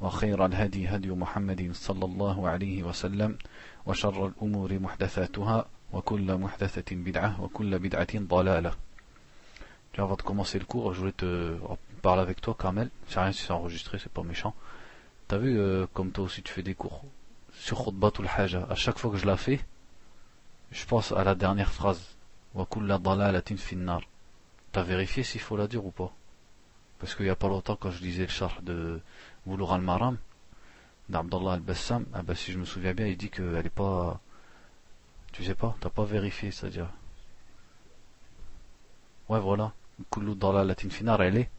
وخير الهدي هدي محمد صلى الله عليه وسلم وشر الأمور محدثاتها وكل محدثة بدعة وكل بدعة ضلالة Avant de commencer le cours, je voulais te parler avec toi, Carmel. Je sais rien si c'est enregistré, c'est pas méchant. T'as vu, euh, comme toi aussi, tu fais des cours sur Khutbatul Haja. À chaque fois que je la fais, je pense à la dernière phrase. Wa kulla dalalatin finnar. T'as vérifié s'il faut la dire ou pas Parce qu'il y a pas longtemps, quand je disais le char de Boulour al-Maram, d'Abdallah al-Bassam, ah ben, si je me souviens bien, il dit qu'elle est pas. Tu sais pas, t'as pas vérifié, c'est-à-dire. Ouais, voilà. Kullu dalalatin finnar, elle est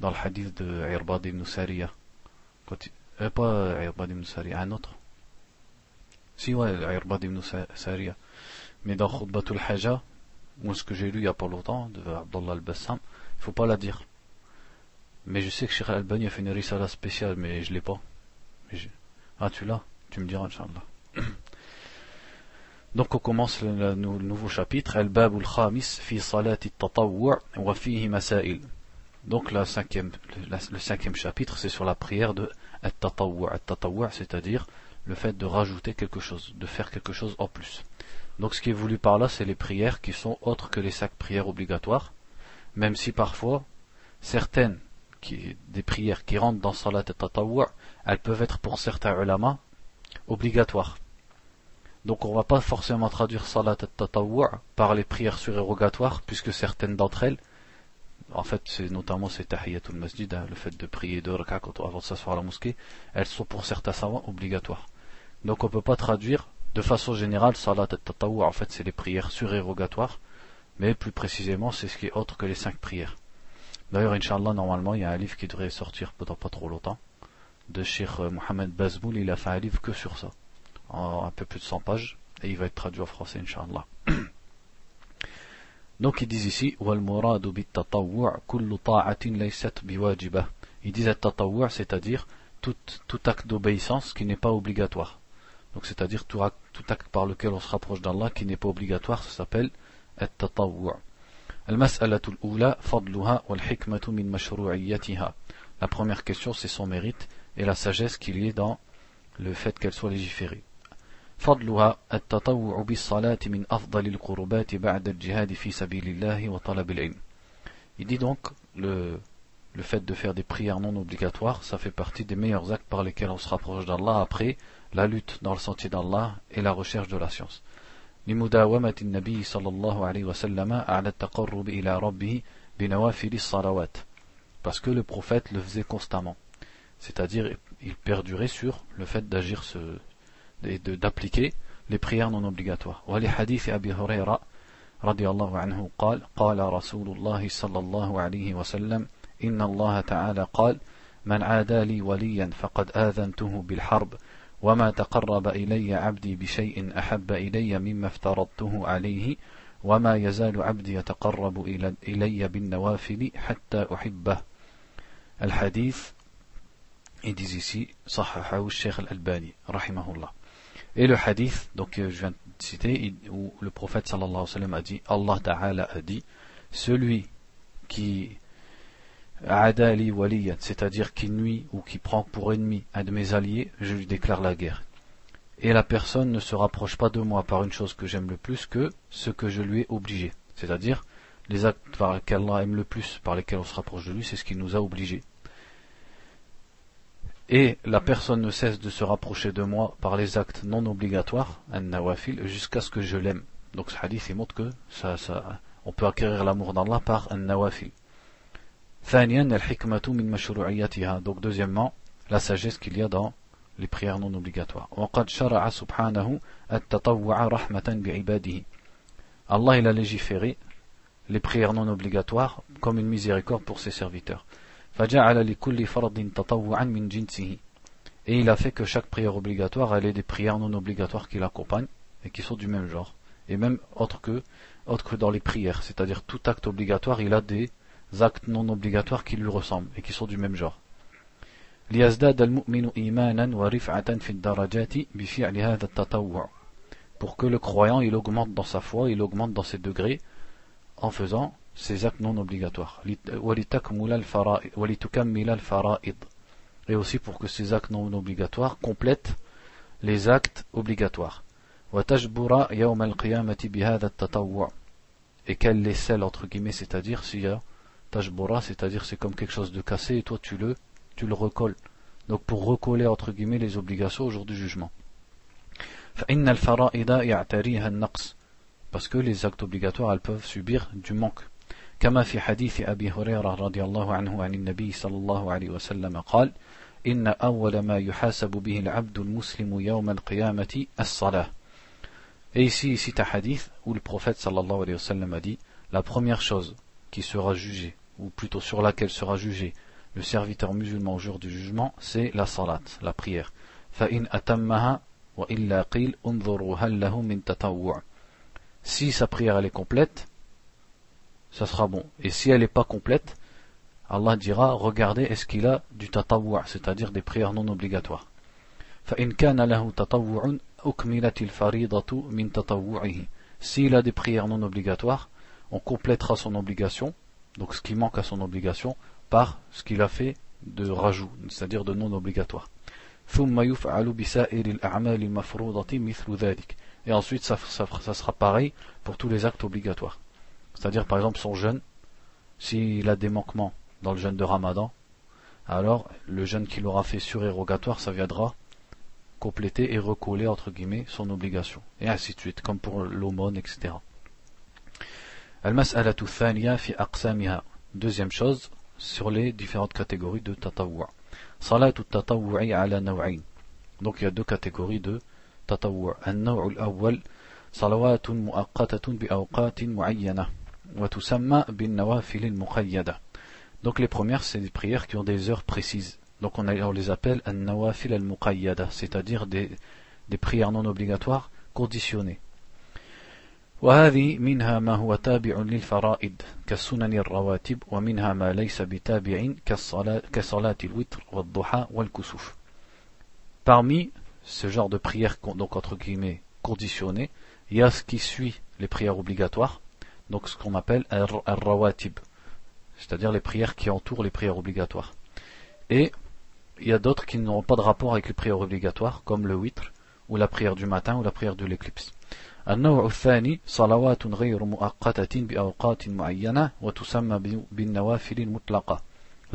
dans le hadith de Irbad ibn Sariya. Quand euh, pas Irbad ibn Sariya, un autre. Si, ouais, Irbad ibn Sariya. Mais dans Khutbatul Haja, moi ce que j'ai lu il y a pas longtemps, de Abdallah al-Bassam, il faut pas la dire. Mais je sais que Sheikh Al-Bani a fait une risala spéciale, mais je l'ai pas. Ah, tu l'as? Tu me diras, Inch'Allah. Donc on commence le, nouveau chapitre, Al-Bab al-Khamis fi. Donc cinquième, le, cinquième chapitre, c'est sur la prière de Al-Tatawwu'. Al-Tatawwu', c'est-à-dire le fait de rajouter quelque chose, de faire quelque chose en plus. Donc ce qui est voulu par là, c'est les prières qui sont autres que les cinq prières obligatoires, même si parfois certaines des prières qui rentrent dans Salat et Tatawwu', elles peuvent être pour certains ulama obligatoires. Donc on ne va pas forcément traduire Salat et Tatawwu' par les prières surérogatoires, puisque certaines d'entre elles, en fait c'est notamment c'est Tahiyatul Masjid, hein, le fait de prier deux rak'ah avant de s'asseoir à la mosquée, elles sont pour certains savants obligatoires. Donc on ne peut pas traduire de façon générale, salat et tatawwu, en fait, c'est les prières surérogatoires, mais plus précisément, c'est ce qui est autre que les cinq prières. D'ailleurs, Inch'Allah, normalement, il y a un livre qui devrait sortir pendant pas trop longtemps. De Cheikh euh, Mohamed Bazmoul, il a fait un livre que sur ça. En un peu plus de 100 pages. Et il va être traduit en français, Inch'Allah. Donc ils disent ici, Ils disent c'est-à-dire tout, acte d'obéissance qui n'est pas obligatoire. Donc c'est-à-dire tout acte, par lequel on se rapproche d'Allah qui n'est pas obligatoire, ça s'appelle at-tatawwu'. La première question c'est son mérite et la sagesse qu'il y ait dans le fait qu'elle soit légiférée. فضلها التطوع بالصلاة من أفضل القربات بعد الجهاد في سبيل الله وطلب العلم. Il dit donc le, le fait de faire des prières non obligatoires, ça fait partie des meilleurs actes par lesquels on se rapproche d'Allah après la lutte dans le sentier d'Allah et la recherche de la science. لمداومة النبي صلى الله عليه وسلم على التقرب إلى ربه بنوافل الصلوات. Parce que le prophète le faisait constamment. C'est-à-dire il perdurait sur le fait d'agir ce, d'appliquer les prières non obligatoires. ولحديث أبي هريرة رضي الله عنه قال قال رسول الله صلى الله عليه وسلم إن الله تعالى قال من عادى لي وليا فقد آذنته بالحرب وما تقرب إلي عبدي بشيء أحب إلي مما افترضته عليه وما يزال عبدي يتقرب إلي بالنوافل حتى أحبه. الحديث ici صححه الشيخ الألباني رحمه الله et le hadith donc je viens de citer où le prophète sallallahu alayhi wa sallam a dit Allah ta'ala a dit celui qui Adali c'est-à-dire qui nuit ou qui prend pour ennemi un de mes alliés, je lui déclare la guerre. Et la personne ne se rapproche pas de moi par une chose que j'aime le plus que ce que je lui ai obligé. C'est-à-dire, les actes par lesquels Allah aime le plus, par lesquels on se rapproche de lui, c'est ce qu'il nous a obligé. et la personne ne cesse de se rapprocher de moi par les actes non obligatoires, un nawafil, jusqu'à ce que je l'aime. Donc ce hadith montre que ça, ça, on peut acquérir l'amour d'Allah par un nawafil. Donc deuxièmement, la sagesse qu'il y a dans les prières non obligatoires. Allah il a légiféré les prières non obligatoires comme une miséricorde pour ses serviteurs. Et il a fait que chaque prière obligatoire, elle des prières non obligatoires qui l'accompagnent et qui sont du même genre. Et même autre que, autre que dans les prières. C'est-à-dire tout acte obligatoire, il a des actes non obligatoires qui lui ressemblent et qui sont du même genre. Pour que le croyant il augmente dans sa foi, il augmente dans ses degrés en faisant ces actes non obligatoires. Et aussi pour que ces actes non obligatoires complètent les actes obligatoires. Et qu'elle les scelle entre guillemets, c'est-à-dire s'il y a tajbura, c'est-à-dire c'est comme quelque chose de cassé et toi tu le, tu le recolles. Donc pour recoller entre guillemets les obligations au jour du jugement. Parce que les actes obligatoires, elles peuvent subir du manque. كما في حديث أبي هريرة رضي الله عنه عن النبي صلى الله عليه وسلم قال إن أول ما يحاسب به العبد المسلم يوم القيامة الصلاة Et ici, ici, un hadith où le prophète sallallahu alayhi wa sallam a dit la première chose qui sera jugée, ou plutôt sur laquelle sera jugé le serviteur musulman au jour du jugement, c'est la salat, la prière. Si sa prière elle est complète, ça sera bon. Et si elle n'est pas complète, Allah dira, regardez, est-ce qu'il a du tatawwa, c'est-à-dire des prières non obligatoires. S'il a des prières non obligatoires, on complétera son obligation donc ce qui manque à son obligation, par ce qu'il a fait de rajout, c'est-à-dire de non obligatoire. Et ensuite, ça, sera pareil pour tous les actes obligatoires. C'est-à-dire, par exemple, son jeûne, s'il a des manquements dans le jeûne de Ramadan, alors le jeûne qu'il aura fait surérogatoire, ça viendra compléter et recoller, entre guillemets, son obligation. Et ainsi de suite, comme pour l'aumône, etc. Deuxième chose, sur les différentes catégories de tatawwa. Salat ou tatawwa'i ala naw'in. Donc il y a deux catégories de tatawwa. An-naw'u al-awwal, salawatun mu'aqqatatun bi awqatin mu'ayyana. Wa tusamma bin nawafil al-muqayyada. Donc les premières, c'est des prières qui ont des heures précises. Donc on, a, on les appelle an-nawafil al-muqayyada, c'est-à-dire des, des prières non obligatoires conditionnées. وهذه منها ما هو تابع للفرائض كالسنن الرواتب ومنها ما ليس بتابع كالصلاة, كصلاة الوتر والضحى والكسوف. Parmi ce genre de prière, donc entre guillemets, conditionnée, il y a ce qui suit les prières obligatoires, donc ce qu'on appelle al-rawatib, c'est-à-dire les prières qui entourent les prières obligatoires. Et il y a d'autres qui n'ont pas de rapport avec les prières obligatoires, comme le witr, ou la prière du matin, ou la prière de l'éclipse. La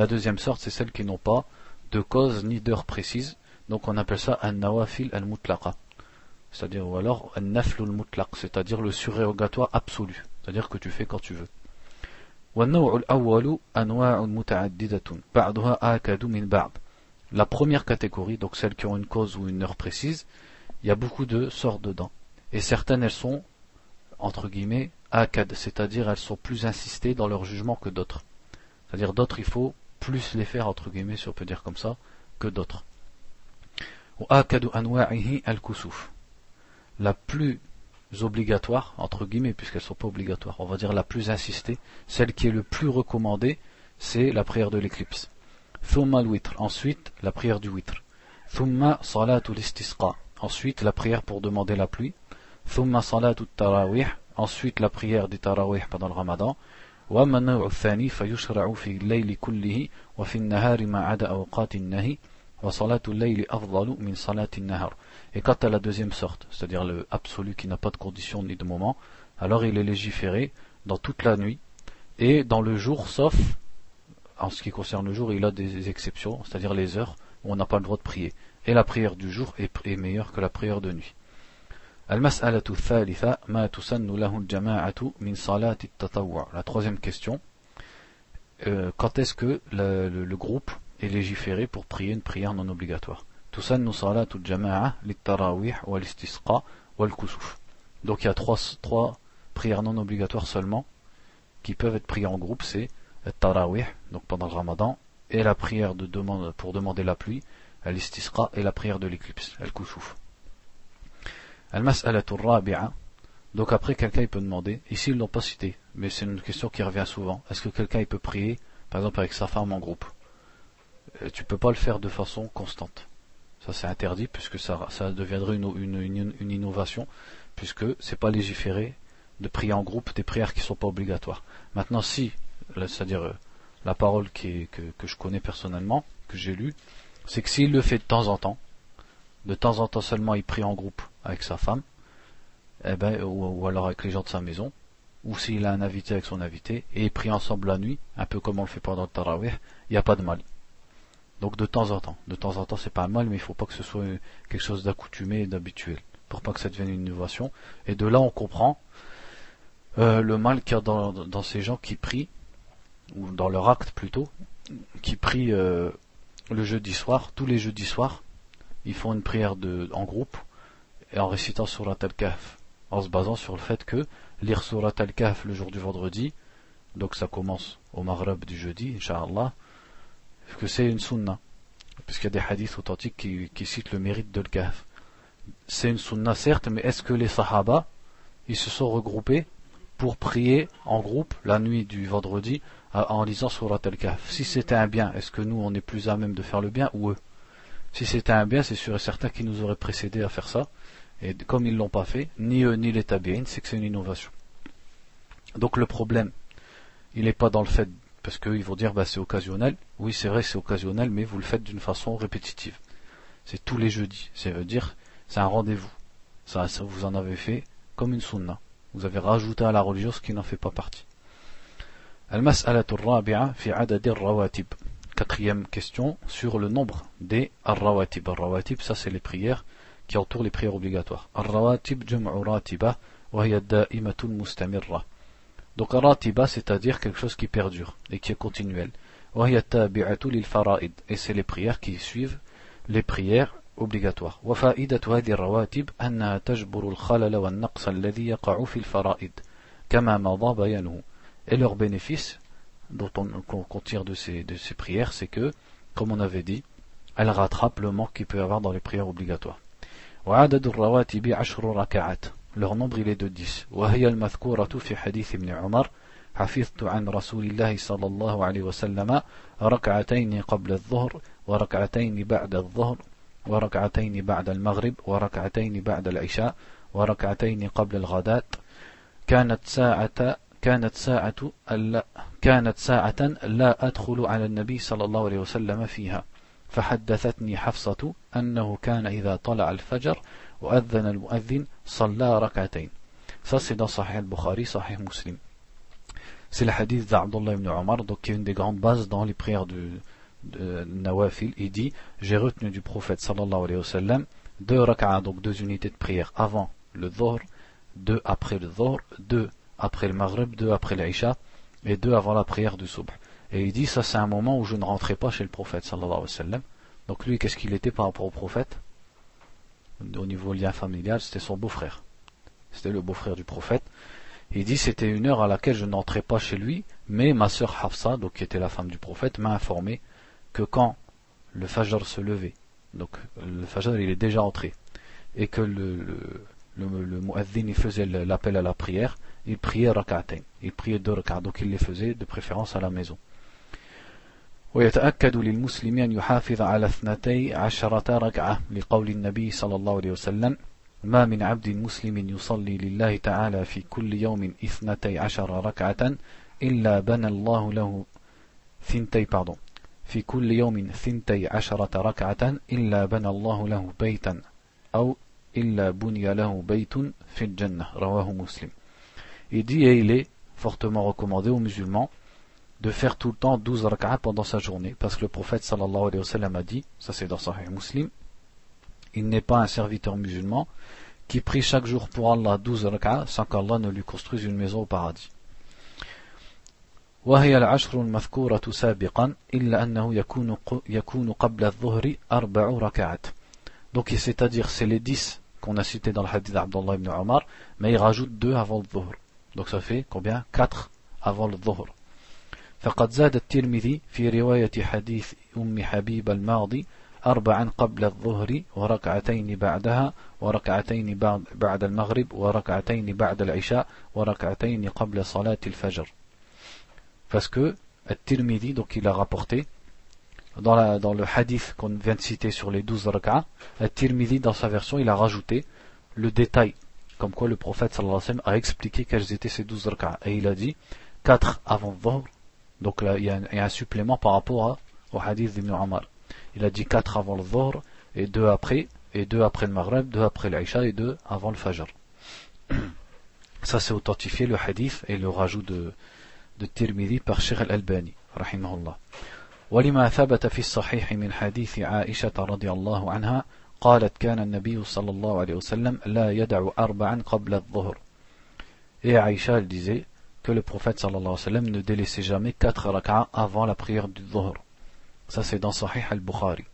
deuxième sorte, c'est celles qui n'ont pas de cause ni d'heure précise, donc on appelle ça un nawafil al-mutlaqa. C'est-à-dire, ou alors un nafl al-mutlaq, c'est-à-dire le surérogatoire absolu. C'est-à-dire que tu fais quand tu veux. La première catégorie, donc celles qui ont une cause ou une heure précise, il y a beaucoup de sortes dedans. Et certaines, elles sont, entre guillemets, akad, c'est-à-dire elles sont plus insistées dans leur jugement que d'autres. C'est-à-dire d'autres, il faut plus les faire, entre guillemets, si on peut dire comme ça, que d'autres. La plus obligatoire, entre guillemets, puisqu'elles ne sont pas obligatoires, on va dire la plus insistée, celle qui est le plus recommandée, c'est la prière de l'éclipse. ensuite la prière du witr. ensuite la prière pour demander la pluie. Ensuite la prière du tarawih pendant le ramadan. Et quant à la deuxième sorte, c'est-à-dire le absolu qui n'a pas de condition ni de moment, alors il est légiféré dans toute la nuit et dans le jour, sauf en ce qui concerne le jour, il a des exceptions, c'est-à-dire les heures où on n'a pas le droit de prier. Et la prière du jour est meilleure que la prière de nuit. La troisième question, euh, quand est-ce que le, le, le, groupe est légiféré pour prier une prière non obligatoire? Donc il y a trois, trois prières non obligatoires seulement qui peuvent être priées en groupe, c'est tarawih, donc pendant le ramadan, et la prière de demande, pour demander la pluie, l'istisqa, et la prière de l'éclipse, al-kusuf. Donc après, quelqu'un peut demander, ici ils l'ont pas cité, mais c'est une question qui revient souvent. Est-ce que quelqu'un peut prier, par exemple avec sa femme en groupe? Euh, Tu peux pas le faire de façon constante. Ça c'est interdit puisque ça, ça deviendrait une, innovation, puisque c'est pas légiféré de prier en groupe des prières qui sont pas obligatoires. Maintenant si, c'est-à-dire euh, la parole que je connais personnellement, que j'ai lue, c'est que s'il le fait de temps en temps, de temps en temps seulement il prie en groupe avec sa femme, eh ben, ou, alors avec les gens de sa maison, ou s'il a un invité avec son invité, et prie ensemble la nuit, un peu comme on le fait pendant le tarawih, il n'y a pas de mal. Donc de temps en temps, de temps en temps c'est pas un mal, mais il faut pas que ce soit quelque chose d'accoutumé et d'habituel, pour pas que ça devienne une innovation. Et de là on comprend euh, le mal qu'il y a dans, ces gens qui prient, ou dans leur acte plutôt, qui prient euh, le jeudi soir, tous les jeudis soirs, ils font une prière de, en groupe et en récitant Surat al-Kahf, en se basant sur le fait que lire Surat al-Kahf le jour du vendredi, donc ça commence au Maghreb du jeudi, Inch'Allah, que c'est une sunna, puisqu'il y a des hadiths authentiques qui, qui citent le mérite de l'Kahf. C'est une sunna certes, mais est-ce que les Sahaba, ils se sont regroupés pour prier en groupe la nuit du vendredi en lisant Surat al-Kahf? Si c'était un bien, est-ce que nous on est plus à même de faire le bien ou eux? Si c'était un bien, c'est sûr et certain qu'ils nous auraient précédé à faire ça. Et comme ils ne l'ont pas fait, ni eux ni les tabi'in, c'est que c'est une innovation. Donc le problème, il n'est pas dans le fait, parce qu'ils vont dire bah, c'est occasionnel. Oui, c'est vrai, c'est occasionnel, mais vous le faites d'une façon répétitive. C'est tous les jeudis. Ça veut dire, c'est un rendez-vous. Ça, vous en avez fait comme une sunna. Vous avez rajouté à la religion ce qui n'en fait pas partie. Quatrième question sur le nombre des ar-rawatib. Ar-rawatib, ça c'est les prières qui entoure les prières obligatoires. Ar-rawatib jam'u ratiba wa. Donc c'est-à-dire quelque chose qui perdure et qui est continuel. Wa fara'id et c'est les prières qui suivent les prières obligatoires. Wa fa'idatu hadhihi ar-rawatib annaha tajburu al-khalala fara'id. Et leur bénéfice dont on, qu'on tire de ces, de ces prières, c'est que, comme on avait dit, elles rattrapent le manque qu'il peut y avoir dans les prières obligatoires. Leur nombre il est de 10. وهي المذكورة في حديث ابن عمر. حفظت عن رسول الله صلى الله عليه وسلم ركعتين قبل الظهر وركعتين بعد الظهر وركعتين بعد المغرب وركعتين بعد العشاء وركعتين قبل الغداة. كانت ساعة كانت ساعة كانت ساعة لا أدخل على النبي صلى الله عليه وسلم فيها. فحدثتني حفصة أنه كان إذا طلع الفجر وأذن المؤذن صلى ركعتين Ça, c'est dans Sahih al-Bukhari, Sahih Muslim. C'est le hadith d'Abdullah ibn Omar, donc qui est une des grandes bases dans les prières de, de Nawafil. Il dit J'ai retenu du prophète sallallahu alayhi wa sallam deux rak'ah, donc deux unités de prière avant le dhuhr, deux après le dhuhr, deux après le Maghrib, deux après l'Aïcha et deux avant la prière du Subh. Et il dit ça c'est un moment où je ne rentrais pas chez le prophète sallallahu alayhi wa sallam. Donc lui qu'est-ce qu'il était par rapport au prophète? Au niveau lien familial c'était son beau-frère. C'était le beau-frère du prophète. il dit c'était une heure à laquelle je n'entrais pas chez lui, mais ma sœur Hafsa, donc qui était la femme du prophète, m'a informé que quand le Fajr se levait, donc le Fajr il est déjà entré, et que le, le, le, il faisait l'appel à la prière, il priait rak'atain, il priait deux rak'at, donc il les faisait de préférence à la maison. ويتأكد للمسلم أن يحافظ على اثنتي عشرة ركعة لقول النبي صلى الله عليه وسلم ما من عبد مسلم يصلي لله تعالى في كل يوم اثنتي عشر ركعة إلا بنى الله له ثنتي pardon في كل يوم ثنتي عشرة ركعة إلا بنى الله له بيتا أو إلا بني له بيت في الجنة. رواه مسلم. Il dit et il est fortement recommandé aux musulmans de faire tout le temps 12 rak'ah pendant sa journée. Parce que le prophète sallallahu alayhi wa sallam a dit, ça c'est dans Sahih Muslim, il n'est pas un serviteur musulman qui prie chaque jour pour Allah 12 rak'ah sans qu'Allah ne lui construise une maison au paradis. وهي العشر المذكورة سابقا إلا أنه يكون, يكون قبل الظهر أربع ركعات donc c'est-à-dire c'est les 10 qu'on a cités dans le hadith d'Abdullah ibn Omar mais il rajoute 2 avant le dhuhr donc ça fait combien 4 avant le dhuhr فقد زاد الترمذي في رواية حديث أم حبيب الماضي أربعا قبل الظهر وركعتين بعدها وركعتين بعد المغرب وركعتين بعد العشاء وركعتين قبل صلاة الفجر parce que At-Tirmidhi, donc il a rapporté dans, la, dans le hadith qu'on vient de citer sur les 12 rak'ah, At-Tirmidhi dans sa version il a rajouté le détail comme quoi le prophète sallallahu alayhi wa sallam a expliqué quels étaient ces 12 rak'ah et il a dit 4 avant Dhuhr donc là il y, a un, il y a un supplément par rapport à, au hadith d'Ibn Omar il a dit 4 avant le Dhuhr et 2 après et 2 après le Maghreb 2 après l'Aïcha et 2 avant le Fajr ça c'est authentifié le hadith et le rajout de de Tirmidhi par Sheikh al-Albani rahimahullah ولما ثبت في الصحيح من حديث عائشة رضي الله عنها قالت كان النبي صلى الله عليه وسلم لا يدع أربعا قبل الظهر Et Aïcha elle disait que le prophète wa sallam ne délaissait jamais quatre rak'a avant la prière du dhuhr. Ça c'est dans Sahih al-Bukhari.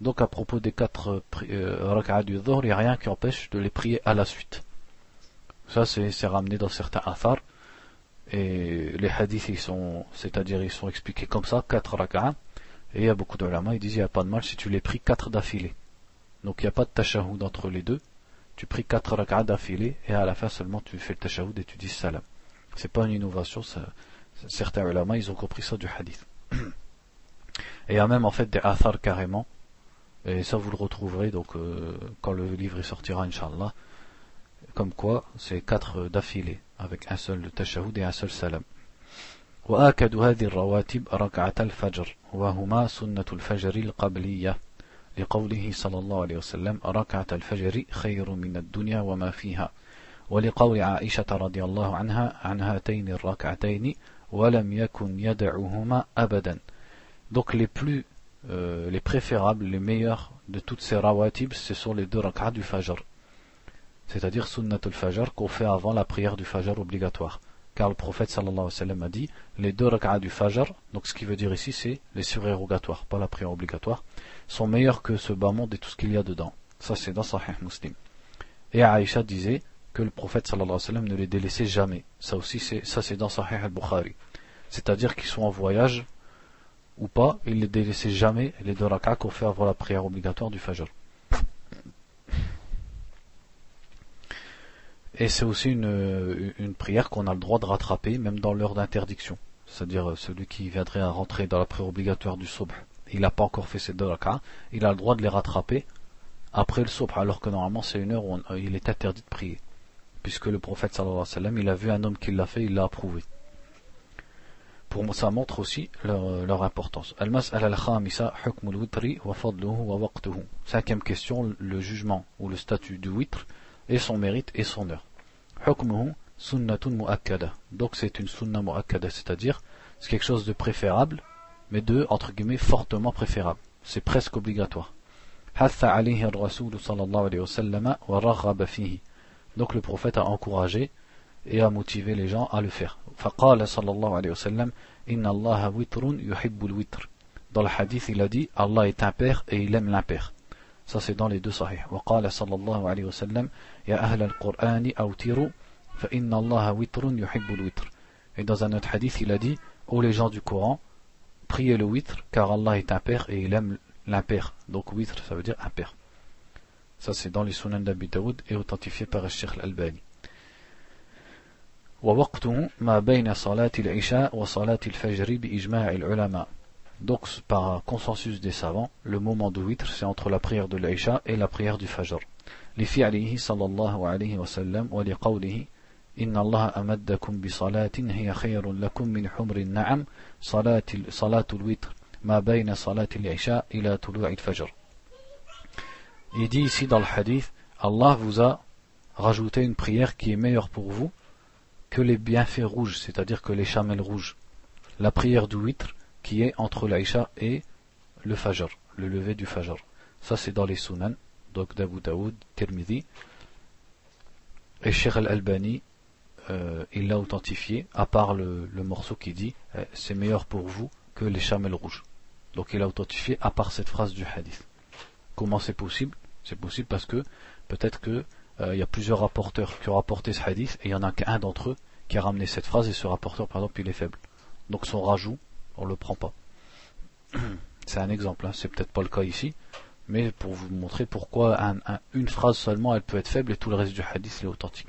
Donc à propos des quatre euh, du dhuhr, il n'y a rien qui empêche de les prier à la suite. Ça c'est ramené dans certains athars. Et les hadiths, ils sont, c'est-à-dire, ils sont expliqués comme ça, quatre rak'a. Et il y a beaucoup de lamas, ils disent il n'y a pas de mal si tu les pries quatre d'affilée. Donc il n'y a pas de tachahoud entre les deux Tu pries quatre rak'ah d'affilée, et à la fin seulement tu fais le tachahoud et tu dis salam. C'est pas une innovation, ça, certains ulama, ils ont compris ça du hadith. Et il y a même en fait des athars carrément, et ça vous le retrouverez donc euh, quand le livre sortira, inshallah comme quoi c'est quatre d'affilée avec un seul tashahud et un seul salam وآكد هذه الرواتب ركعة الفجر وهما سنة الفجر القبلية لقوله صلى الله عليه وسلم ركعة الفجر خير من الدنيا وما فيها ولقول عائشة رضي الله عنها عن هاتين الركعتين ولم يكن يدعهما أبدا donc les plus euh, les préférables les meilleurs de toutes ces rawatib ce sont les deux rak'ah du fajr c'est-à-dire sunnatul fajr qu'on fait avant la prière du fajr obligatoire. Car le prophète sallallahu alayhi wa sallam a dit les deux rak'ahs du fajr, donc ce qui veut dire ici c'est les surérogatoires, pas la prière obligatoire, sont meilleurs que ce bas monde et tout ce qu'il y a dedans. Ça c'est dans Sahih Muslim. Et Aïcha disait que le prophète sallallahu alayhi wa sallam ne les délaissait jamais. Ça aussi c'est ça c'est dans Sahih al-Bukhari. C'est-à-dire qu'ils sont en voyage ou pas, ils ne les délaissaient jamais les deux rak'ahs qu'on fait avant la prière obligatoire du fajr. Et c'est aussi une, une prière qu'on a le droit de rattraper, même dans l'heure d'interdiction. C'est-à-dire euh, celui qui viendrait à rentrer dans la prière obligatoire du sobh, il n'a pas encore fait ses deux il a le droit de les rattraper après le sobh, alors que normalement c'est une heure où euh, il est interdit de prier. Puisque le prophète sallallahu alayhi wa sallam, il a vu un homme qui l'a fait, il l'a approuvé. Pour moi, ça montre aussi leur, euh, leur importance. Cinquième question, le jugement ou le statut du witr et son mérite et son heure. Donc c'est une sunna mu'akkada, c'est-à-dire c'est quelque chose de préférable, mais de, entre guillemets, fortement préférable. C'est presque obligatoire. Donc le prophète a encouragé et a motivé les gens à le faire. Dans le hadith, il a dit Allah est un père et il aime l'impair. Ça c'est dans les deux sahih. وقال صلى الله عليه وسلم يا أهل القرآن أوتروا فإن الله وتر يحب الوتر. Et dans un autre hadith, il a dit Ô les gens du Coran, priez le witr, car Allah est un père et il aime l'impair. Donc witr, ça veut dire impair. Ça c'est dans les sunan d'Abi Daoud et authentifié par le Sheikh al-Albani. ووقته ما بين صلاة العشاء وصلاة الفجر بإجماع العلماء donc, par consensus des savants, le moment de witr, c'est entre la prière de l'Aïcha et la prière du Fajr. لفعله صلى الله عليه وسلم ولقوله إن الله أمدكم بصلاة هي خير لكم من حمر النعم صلاة, صلاة الوتر ما بين صلاة العشاء إلى طلوع الفجر Il dit ici dans le hadith, Allah vous a rajouté une prière qui est meilleure pour vous que les bienfaits rouges, c'est-à-dire que les chamelles rouges, la prière du witr qui est entre l'Aïcha et le Fajr, le lever du Fajr. Ça c'est dans les Sunan, donc d'Abu Daoud, Tirmidhi. Et Sheikh al-Albani, euh, il l'a authentifié, à part le, morceau qui dit eh, c'est meilleur pour vous que les chamelles rouges. Donc il a authentifié à part cette phrase du hadith. Comment c'est possible? C'est possible parce que peut-être que euh, il y a plusieurs rapporteurs qui ont rapporté ce hadith et il n'y en a qu'un d'entre eux qui a ramené cette phrase et ce rapporteur par exemple il est faible. Donc son rajout, on le prend pas. C'est un exemple, hein. c'est peut-être pas le cas ici, mais pour vous montrer pourquoi une phrase seulement elle peut être faible et tout le reste du hadith est authentique.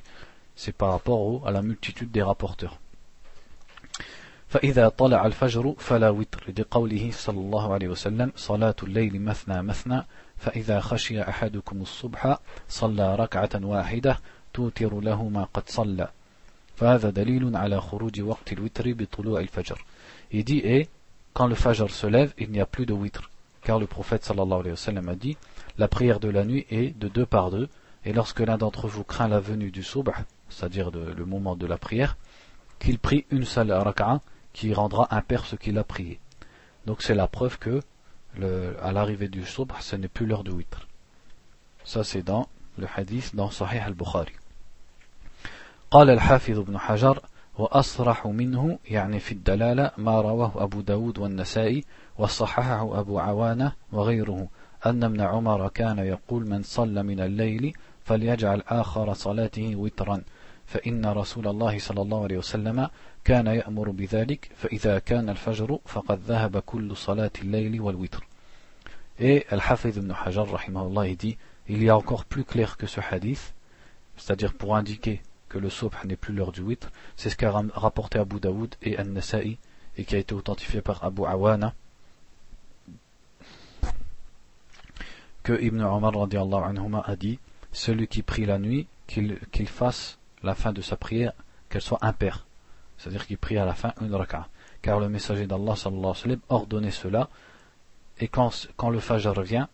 C'est par rapport à la multitude des rapporteurs. فإذا طلع الفجر فلا وتر لقوله صلى الله عليه وسلم صلاة الليل مثنى مثنى فإذا خشي أحدكم الصبح صلى ركعة واحدة توتر له ما قد صلى فهذا دليل على خروج وقت الوتر بطلوع الفجر Il dit et quand le fajr se lève il n'y a plus de witr car le prophète sallallahu alayhi wa sallam a dit la prière de la nuit est de deux par deux et lorsque l'un d'entre vous craint la venue du subh c'est-à-dire le moment de la prière qu'il prie une seule raka'a qui rendra impair ce qu'il a prié. Donc c'est la preuve que à l'arrivée du subh, ce n'est plus l'heure du witr. Ça c'est dans le hadith dans Sahih al-Bukhari. قال الحافظ بن حجر وأصرح منه يعني في الدلالة ما رواه أبو داود والنسائي وصححه أبو عوانة وغيره أن ابن عمر كان يقول من صلى من الليل فليجعل آخر صلاته وترا فإن رسول الله صلى الله عليه وسلم كان يأمر بذلك فإذا كان الفجر فقد ذهب كل صلاة الليل والوتر Et الحافظ ابن حجر رحمه الله dit Il y a encore plus clair que ce hadith C'est-à-dire pour indiquer que le subh n'est plus l'heure du witr, c'est ce qu'a rapporté Abu Daoud et An-Nasa'i et qui a été authentifié par Abu Awana. que Ibn Omar anhuma a dit celui qui prie la nuit qu'il fasse la fin de sa prière qu'elle soit impaire c'est-à-dire qu'il prie à la fin une raka car le messager d'Allah sallallahu alayhi wa ordonnait cela et quand, quand le fajr revient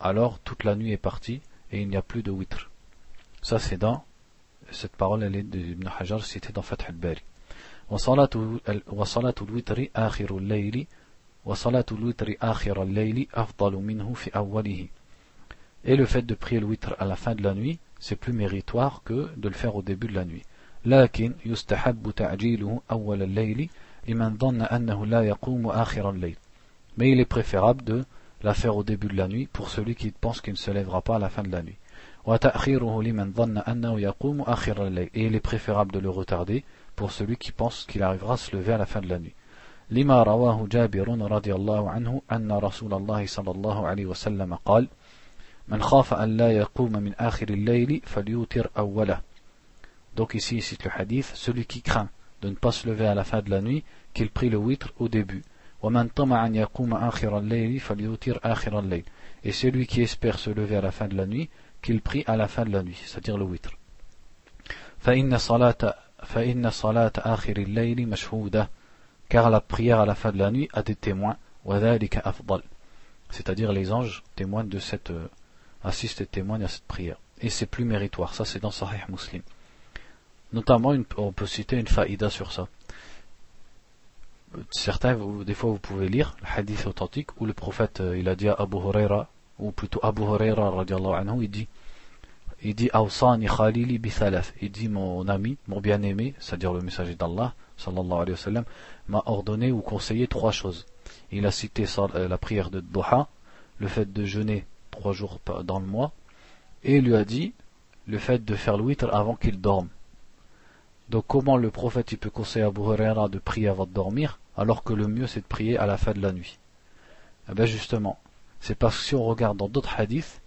alors toute la nuit est partie et il n'y a plus de witr ça c'est dans cette parole elle est d'Ibn Hajar citée dans Fath al-Bari وصلاة الوتر آخر الليل Et le fait de prier le witr à la fin de la nuit, c'est plus méritoire que de le faire au début de la nuit. لكن يستحب تعجيله أول الليل لمن ظن أنه لا يقوم آخر الليل. Mais il est préférable de la faire au début de la nuit pour celui qui pense qu'il ne se lèvera pas à la fin de la nuit. وتأخيره لمن ظن أنه يقوم آخر الليل. Et il est préférable de le retarder pour celui qui pense qu'il arrivera à se lever à la fin de la nuit. لما رواه جابر رضي الله عنه أن رسول الله صلى الله عليه وسلم قال من خاف أن لا يقوم من آخر الليل فليوتر أوله Donc ici, il cite le hadith, celui qui craint de ne pas se lever à la fin de la nuit, qu'il prie le witr au début. Et celui qui espère se lever à la fin de la nuit, qu'il prie à la fin de la nuit, c'est-à-dire le witr. Car la prière à la fin de la nuit a des témoins. C'est-à-dire les anges témoignent de cette euh, assistent et témoignent à cette prière. Et c'est plus méritoire. Ça c'est dans Sahih Muslim. Notamment, on peut citer une faïda sur ça. Certains, des fois, vous pouvez lire le hadith authentique où le prophète, euh, il a dit à Abu Huraira, ou plutôt Abu Huraira, anhu, il dit, il dit, Il dit, mon ami, mon bien-aimé, c'est-à-dire le messager d'Allah, sallallahu alayhi wa m'a ordonné ou conseillé trois choses. Il a cité euh, la prière de Doha, le fait de jeûner trois jours dans le mois, et il lui a dit le fait de faire le witr avant qu'il dorme. Donc comment le prophète il peut conseiller à Abu Huraira de prier avant de dormir alors que le mieux c'est de prier à la fin de la nuit? Eh bien justement, c'est parce que si on regarde dans d'autres hadiths,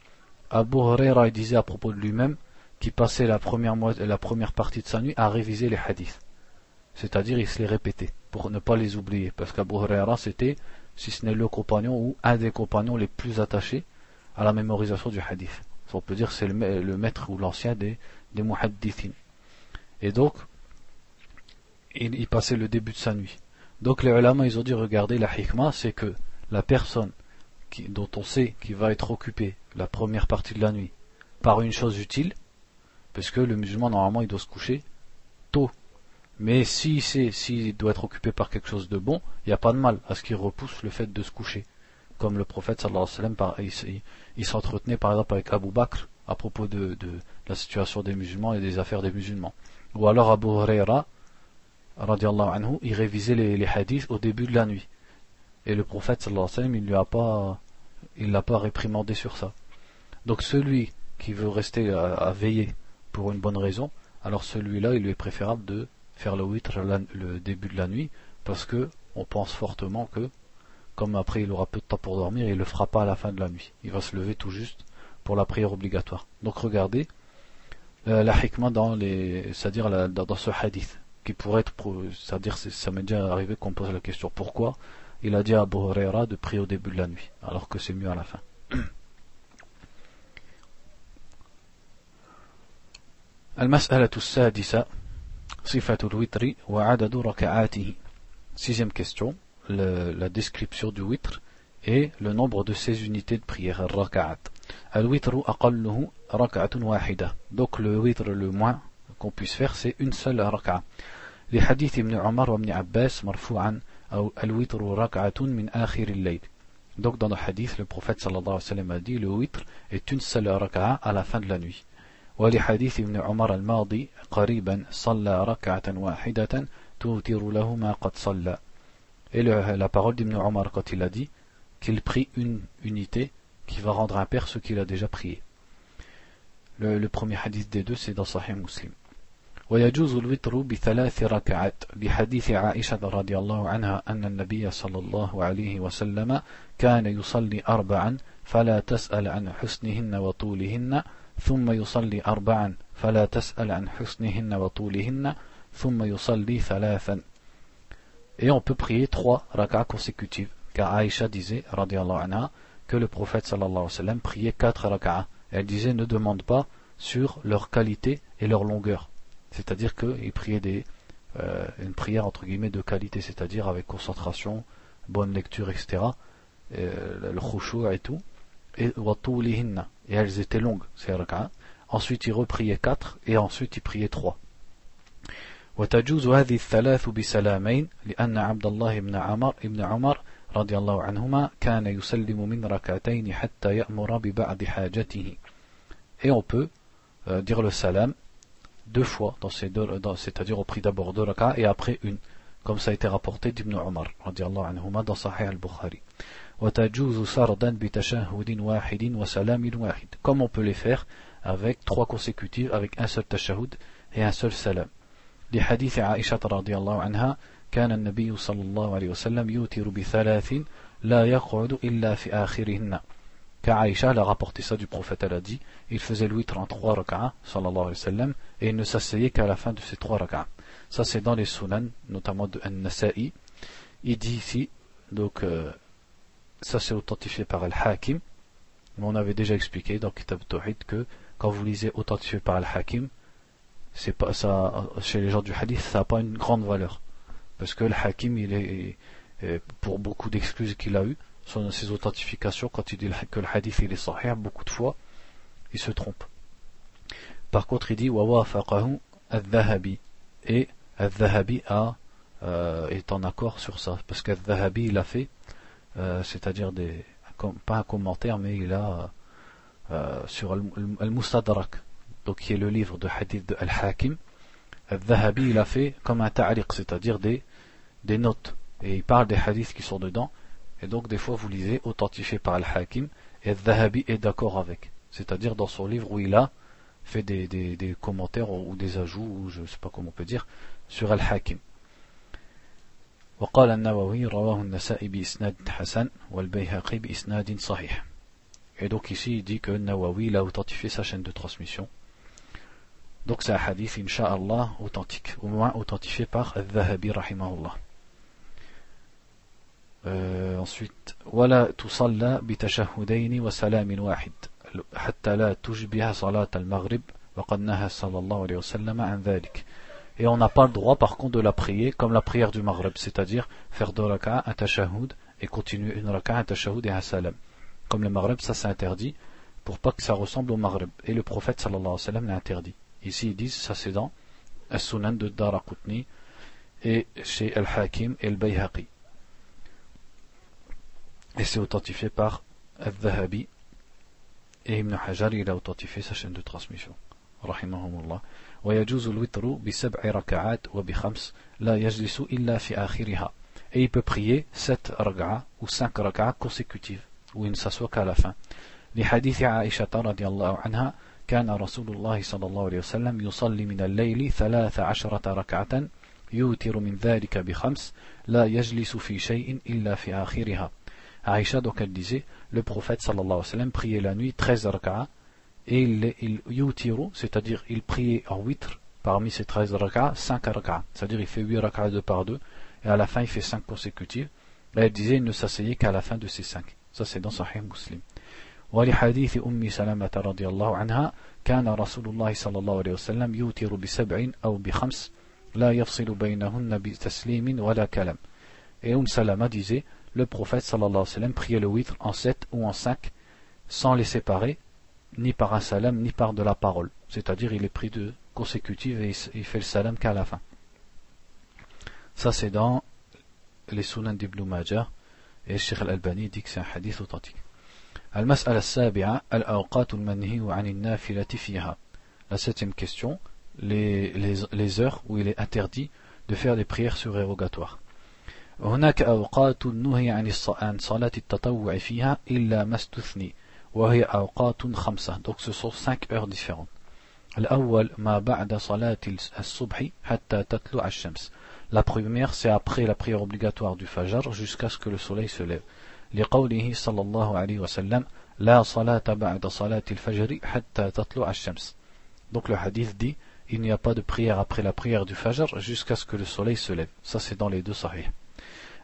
Abu Huraira disait à propos de lui-même qu'il passait la première, la première partie de sa nuit à réviser les hadiths. C'est-à-dire il se les répétait pour ne pas les oublier. Parce qu'Abu Huraira c'était, si ce n'est le compagnon ou un des compagnons les plus attachés à la mémorisation du hadith. On peut dire c'est le, maître ou l'ancien des, des muhaddithin. Et donc, il, passait le début de sa nuit. Donc les ulama, ils ont dit, regardez, la hikmah, c'est que la personne dont on sait qu'il va être occupé la première partie de la nuit par une chose utile, parce que le musulman, normalement, il doit se coucher tôt Mais si c'est s'il doit être occupé par quelque chose de bon, il n'y a pas de mal à ce qu'il repousse le fait de se coucher. Comme le prophète sallallahu alayhi wa sallam, il, s'entretenait par exemple avec Abu Bakr à propos de, la situation des musulmans et des affaires des musulmans. Ou alors Abu Huraira, anhu, il révisait les, hadiths au début de la nuit. Et le prophète sallallahu alayhi wa sallam, il lui l'a pas réprimandé sur ça. Donc celui qui veut rester à veiller pour une bonne raison, alors celui-là, il lui est préférable de faire le witr le début de la nuit, parce que on pense fortement que, comme après il aura peu de temps pour dormir, il ne le fera pas à la fin de la nuit. Il va se lever tout juste pour la prière obligatoire. Donc regardez euh, la hikmah dans les, c'est-à-dire dans, ce hadith, qui pourrait être, c'est-à-dire ça m'est déjà arrivé qu'on pose la question pourquoi il a dit à Abu Huraira de prier au début de la nuit, alors que c'est mieux à la fin. المسألة السادسة Sixième question, la description du witr et le nombre de ses unités de prière, raka'at. Donc le witr le moins qu'on puisse faire, c'est une seule raka'a. Les hadiths ibn Omar wa ibn Abbas marfou'an al-witr raka'atun min akhir al-layl. Donc dans le hadith, le prophète sallallahu alayhi wa sallam a dit, le witr est une seule raka'a à la fin de la nuit. ولحديث ابن عمر الماضي قريبا صلى ركعة واحدة توتر له ما قد صلى Et le, la parole d'Ibn Omar quand il a dit qu'il prie une unité qui va rendre impair ce qu'il a déjà prié. Le, le premier hadith des deux c'est dans Sahih Muslim. ويجوز الوتر بثلاث ركعات لحديث عائشة رضي الله عنها أن النبي صلى الله عليه وسلم كان يصلي أربعا فلا تسأل عن حسنهن وطولهن ثم يصلي أربعا فلا تسأل عن حسنهن وطولهن ثم يصلي ثلاثا Et on peut prier trois rak'ahs consécutives, car Aïcha disait, radiallahu anha, que le prophète sallallahu alayhi wa sallam priait quatre rak'ahs. Elle disait, ne demande pas sur leur qualité et leur longueur. C'est-à-dire qu'il priait des, euh, une prière entre guillemets de qualité, c'est-à-dire avec concentration, bonne lecture, etc. Euh, le khushu' et tout. Et et elles étaient longues, ces rak'ahs. Ensuite, il repriait quatre, et ensuite, il priait trois. وتجوز هذه الثلاث بسلامين لأن عبد الله بن عمر ابن عمر رضي الله عنهما كان يسلم من ركعتين حتى يأمر ببعض حاجته. Et on peut euh, dire le salam deux fois, dans ces deux, c'est-à-dire au prix d'abord deux rak'ahs et après une, comme ça a été rapporté d'Ibn Omar, radiallahu anhuma, dans Sahih al-Bukhari. Comme on peut les faire avec trois consécutives, avec un seul tashahud et un seul salam. لحديث عائشة رضي الله عنها كان النبي صلى الله عليه وسلم يوتر بثلاث لا يقعد إلا في آخرهن car Aïcha a rapporté ça du prophète, elle a dit, il faisait le en trois rak'ahs, sallallahu alayhi wa sallam, et il ne s'asseyait qu'à la fin de ces trois rak'ahs. Ça c'est dans les sunan, notamment de An-Nasa'i. Il dit ici, donc, euh, ça c'est authentifié par Al-Hakim. On avait déjà expliqué dans Kitab Tawhid que quand vous lisez authentifié par Al-Hakim, c'est pas ça, chez les gens du hadith, ça n'a pas une grande valeur. Parce que Al-Hakim, il est, pour beaucoup d'excuses qu'il a eu, son, ses authentifications, quand il dit que le hadith il est sahih, beaucoup de fois, il se trompe. Par contre, il dit Wawafaqahu al-Dhahabi. Et al-Dhahabi euh, est en accord sur ça. Parce qu'al-Dhahabi, il a fait euh, c'est-à-dire des pas un commentaire, mais il a euh, sur Al-Mustadrak, donc qui est le livre de hadith de Al-Hakim, Al-Dhahabi il a fait comme un ta'aliq, c'est-à-dire des, des notes, et il parle des hadiths qui sont dedans, et donc des fois vous lisez authentifié par Al-Hakim, et Al-Dhahabi est d'accord avec, c'est-à-dire dans son livre où il a fait des, des, des commentaires ou des ajouts, ou je sais pas comment on peut dire, sur Al-Hakim. وقال النووي رواه النسائي بإسناد حسن والبيهقي بإسناد صحيح Et donc ici il dit que Nawawi il a authentifié sa chaîne de transmission. Donc c'est un hadith, Inch'Allah, authentique, au moins authentifié par Al-Dhahabi rahimahullah. Euh, ensuite, ولا تصلى بتشهدين وسلام واحد حتى لا تشبه صلاة المغرب وقد نهى صلى الله عليه وسلم عن ذلك. Et on n'a pas le droit par contre de la prier comme la prière du Maghreb, c'est-à-dire faire deux raka'a, un tashahoud et continuer une raka'a, un tashahoud et un salam. Comme le Maghreb, ça c'est interdit pour pas que ça ressemble au Maghreb. Et le prophète sallallahu alayhi wa sallam l'a interdit. Ici ils disent ça c'est dans As-Sunan de Darakutni et chez Al-Hakim et Al-Bayhaqi. Et c'est authentifié par Al-Dhahabi et Ibn Hajar, il a authentifié sa chaîne de transmission. Rahimahumullah. ويجوز الوتر بسبع ركعات وبخمس لا يجلس إلا في آخرها. Et il cinq raka'a consécutives où il ne s'assoit qu'à la fin. لحديث عائشة رضي الله عنها كان رسول الله صلى الله عليه وسلم يصلي من الليل ثلاث عشرة ركعة يوتر من ذلك بخمس لا يجلس في شيء إلا في آخرها. Aïcha donc elle disait le prophète sallallahu alayhi wa sallam priait la nuit 13 raka'a et il, il yutiru c'est-à-dire il priait en 8 parmi ces 13 raka'a 5 raka'a c'est-à-dire il fait 8 raka'a deux par deux et à la fin il fait 5 consécutives et elle disait il ne s'asseyait qu'à la fin de ces 5 ça c'est dans Sahih Muslim ولحديث أم سلمة رضي الله عنها كان رسول الله صلى الله عليه وسلم يوتر بسبع أو بخمس لا يفصل بينهن بتسليم ولا كلام Et Umm Salama disait, le prophète sallallahu alayhi wa sallam priait le witr en sept ou en cinq, sans les séparer, ni par un salam, ni par de la parole. C'est-à-dire, il est pris de consécutive et il fait le salam qu'à la fin. Ça, c'est dans les Sunan d'Ibn Majah, et Sheikh al-Albani dit que c'est un hadith authentique. المسألة السابعة الأوقات المنهي عن النافلة فيها La septième question, les, les, les heures où il est interdit de faire des prières surérogatoires. هناك أوقات نهي عن صلاة التطوع فيها إلا ما استثني وهي أوقات خمسة donc ce sont cinq heures différentes الأول ما بعد صلاة الصبح حتى تطلع الشمس la première c'est après la prière obligatoire du Fajr jusqu'à ce que le soleil se lève لقوله صلى الله عليه وسلم لا صلاة بعد صلاة الفجر حتى تطلع الشمس donc le hadith dit il n'y a pas de prière après la prière du Fajr jusqu'à ce que le soleil se lève ça c'est dans les deux sahih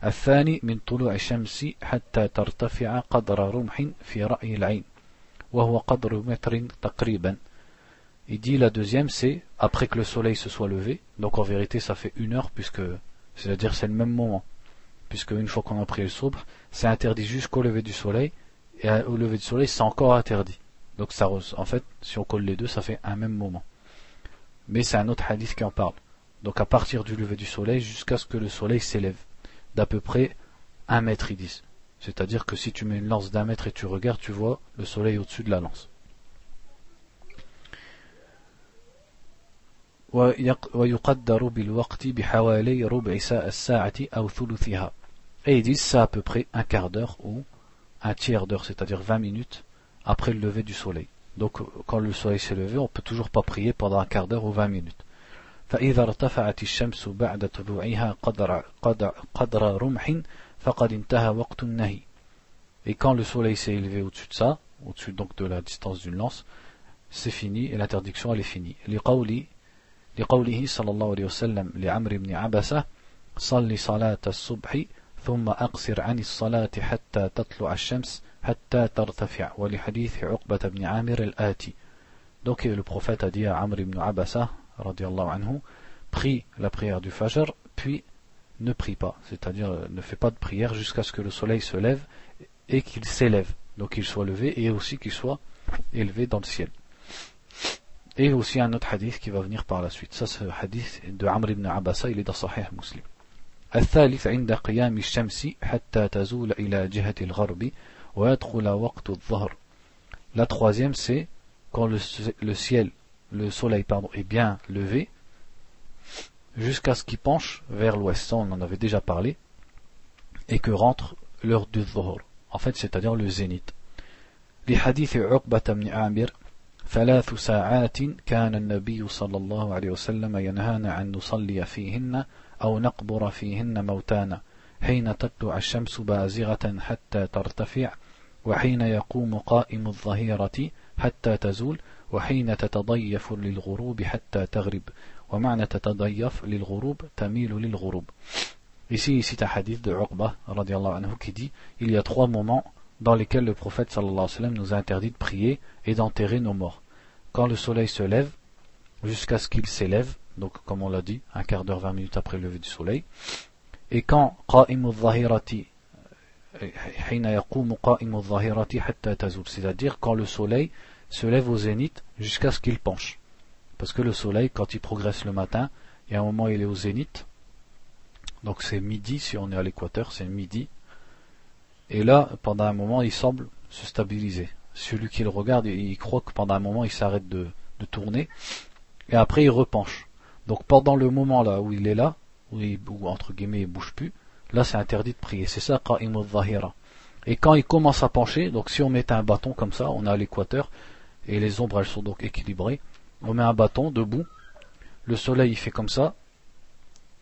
الثاني من طلوع الشمس حتى ترتفع قدر رمح في رأي العين وهو قدر متر تقريبا Il dit la deuxième c'est après que le soleil se soit levé, donc en vérité ça fait une heure puisque c'est-à-dire c'est le même moment, puisque une fois qu'on a pris le soubre, c'est interdit jusqu'au lever du soleil, et au lever du soleil c'est encore interdit. Donc ça, en fait, si on colle les deux, ça fait un même moment. Mais c'est un autre hadith qui en parle. Donc à partir du lever du soleil jusqu'à ce que le soleil s'élève d'à peu près un mètre, ils disent. C'est-à-dire que si tu mets une lance d'un mètre et tu regardes, tu vois le soleil au-dessus de la lance. Et ils disent ça à peu près un quart d'heure ou un tiers d'heure, c'est-à-dire 20 minutes après le lever du soleil. Donc quand le soleil s'est levé, on ne peut toujours pas prier pendant un quart d'heure ou 20 minutes. فإذا ارتفعت الشمس بعد طلوعها قدر, قدر, قدر رمح فقد انتهى وقت النهي. Et quand le soleil s'est élevé au-dessus de ça, au-dessus donc de la distance d'une lance, c'est fini et l'interdiction elle est finie. لقول لقوله صلى الله عليه وسلم لعمر بن عبسة صل صلاة الصبح ثم أقصر عن الصلاة حتى تطلع الشمس حتى ترتفع. ولحديث عقبة بن عامر الآتي. Donc le prophète a dit à Amr ibn Abasa anhu, prie la prière du Fajr, puis ne prie pas, c'est-à-dire euh, ne fait pas de prière jusqu'à ce que le soleil se lève et qu'il s'élève, donc qu'il soit levé et aussi qu'il soit élevé dans le ciel. Et aussi un autre hadith qui va venir par la suite. Ça, c'est le hadith de Amr ibn Abasa, il est dans Sahih Muslim. الثالث عند قيام الشمس حتى تزول إلى جهة الغرب ويدخل وقت الظهر. La troisième, c'est quand le, le ciel le soleil pardon, est bien levé, jusqu'à ce qu'il penche vers l'ouest, on en avait déjà parlé, et que rentre l'heure du dhuhr, en fait c'est-à-dire le zénith. لحديث عقبة بن عامر ثلاث ساعات كان النبي صلى الله عليه وسلم ينهانا أن نصلي فيهن أو نقبر فيهن موتانا حين تطلع الشمس بازغة حتى ترتفع وحين يقوم قائم الظهيرة حتى تزول وحين تتضيف للغروب حتى تغرب ومعنى تتضيف للغروب تميل للغروب Ici, il cite un hadith de Uqba, anhu, qui dit Il y a trois moments dans lesquels le prophète sallallahu alayhi wa sallam nous a interdit de prier et d'enterrer nos morts. Quand le soleil se lève, jusqu'à ce qu'il s'élève, donc comme on l'a dit, un quart d'heure, vingt minutes après le lever du soleil, et quand c'est-à-dire quand le soleil se lève au zénith jusqu'à ce qu'il penche. Parce que le soleil, quand il progresse le matin, il y a un moment il est au zénith, Donc c'est midi, si on est à l'équateur, c'est midi. Et là, pendant un moment, il semble se stabiliser. Celui qui le regarde, il croit que pendant un moment, il s'arrête de, tourner. Et après, il repenche. Donc pendant le moment là où il est là, où, entre guillemets il bouge plus, là c'est interdit de prier. C'est ça zahira. Et quand il commence à pencher, donc si on met un bâton comme ça, on est à l'équateur, et les ombres elles sont donc équilibrées, on met un bâton debout, le soleil il fait comme ça,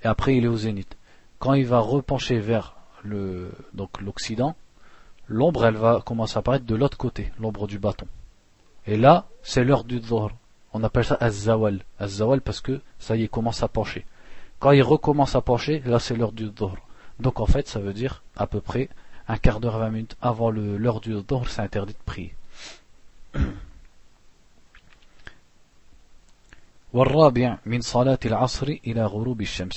et après il est au zénith. Quand il va repencher vers le donc l'occident, l'ombre elle va commencer à apparaître de l'autre côté, l'ombre du bâton. Et là, c'est l'heure du dhuhr. On appelle ça az-zawal. Az-zawal parce que ça y est, commence à pencher. Quand il recommence à pencher, là c'est l'heure du dhuhr. Donc en fait, ça veut dire à peu près un quart d'heure, vingt minutes avant l'heure du dhuhr, c'est interdit de prier.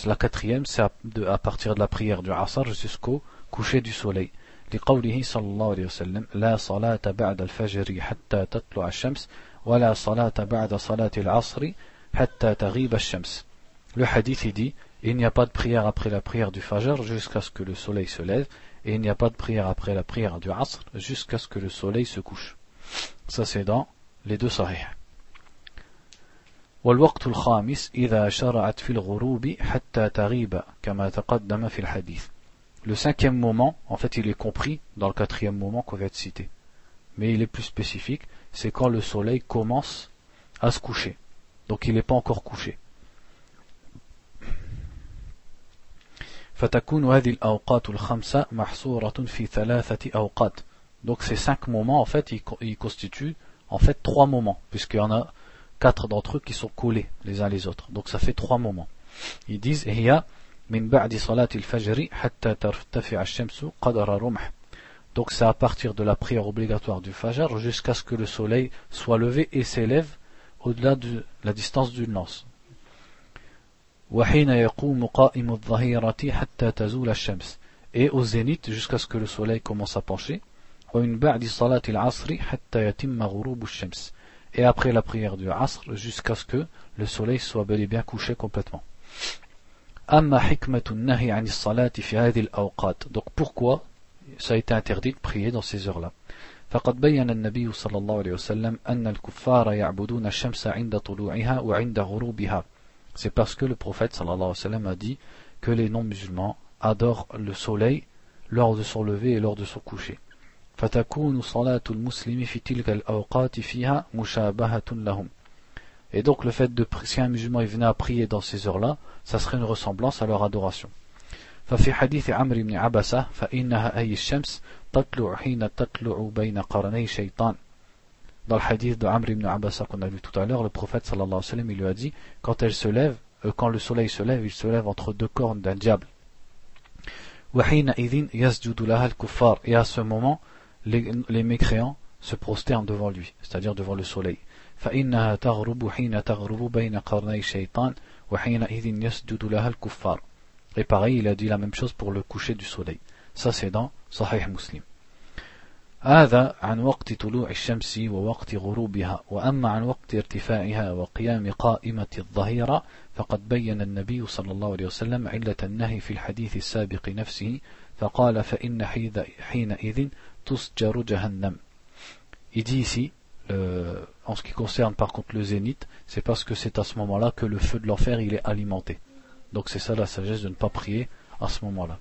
La quatrième, c'est à, partir de la prière du Asr jusqu'au coucher du soleil. لقوله صلى الله عليه وسلم لا صلاة بعد الفجر حتى تطلع الشمس ولا صلاة بعد صلاة العصر حتى تغيب الشمس Le hadith dit il n'y a pas de prière après la prière du Fajr jusqu'à ce que le soleil se lève et il n'y a pas de prière après la prière du Asr jusqu'à ce que le soleil se couche. Ça c'est dans les deux sahih. والوقت الخامس إذا شرعت في الغروب حتى تغيب كما تقدم في الحديث. Le cinquième moment, en fait, il est compris dans le quatrième moment qu'on vient de citer. Mais il est plus spécifique, c'est quand le soleil commence à se coucher. Donc il n'est pas encore couché. Donc ces cinq moments, en fait, ils, constituent en fait trois moments, puisqu'il y en a quatre d'entre eux qui sont collés les uns les autres. Donc ça fait trois moments. Ils disent, donc c'est à partir de la prière obligatoire du Fajr jusqu'à ce que le soleil soit levé et s'élève au-delà de la distance d'une lance. Et au zénith jusqu'à ce que le soleil commence à pencher Et après la prière du Asr jusqu'à ce que le soleil soit bel et bien couché complètement. أما حكمة النهي عن الصلاة في هذه الأوقات donc pourquoi ça a été interdit de prier dans ces heures-là فقد بين النبي صلى الله عليه وسلم أن الكفار يعبدون الشمس عند طلوعها وعند غروبها c'est parce que le prophète صلى الله عليه وسلم a dit que les non-musulmans adorent le soleil lors de son lever et lors de son coucher فتكون صلاة المسلم في تلك الأوقات فيها مشابهة لهم Et donc le fait de si un musulman venait à prier dans ces heures-là, ça serait une ressemblance à leur adoration. ففي حديث عمرو بن عبسة فإنها أي الشمس تطلع حين تطلع بين قرني شيطان Dans le hadith de Amr ibn Abasa qu'on a lu tout à l'heure, le prophète sallallahu alayhi wa sallam, il lui a dit, quand elle se lève, euh, quand le soleil se lève, il se lève entre deux cornes d'un diable. وحينئذ يسجد لها الكفار Et à ce moment, les, les mécréants se prosternent devant lui, c'est-à-dire devant le soleil. فإنها تغرب حين تغرب بين قرني الشيطان وحينئذ يسجد لها الكفار Et pareil, il a dit la même chose pour le coucher du soleil. Ça c'est dans Sahih Muslim. هذا عن وقت طلوع الشمس ووقت غروبها وأما عن وقت ارتفاعها وقيام قائمة الظهيرة فقد بين النبي صلى الله عليه وسلم علة النهي في الحديث السابق نفسه فقال فإن حينئذ Jahannam. Il dit ici, en ce qui concerne par contre le zénith, c'est parce que c'est à ce moment-là que le feu de l'enfer il est alimenté. Donc c'est ça la sagesse de ne pas prier à ce moment-là.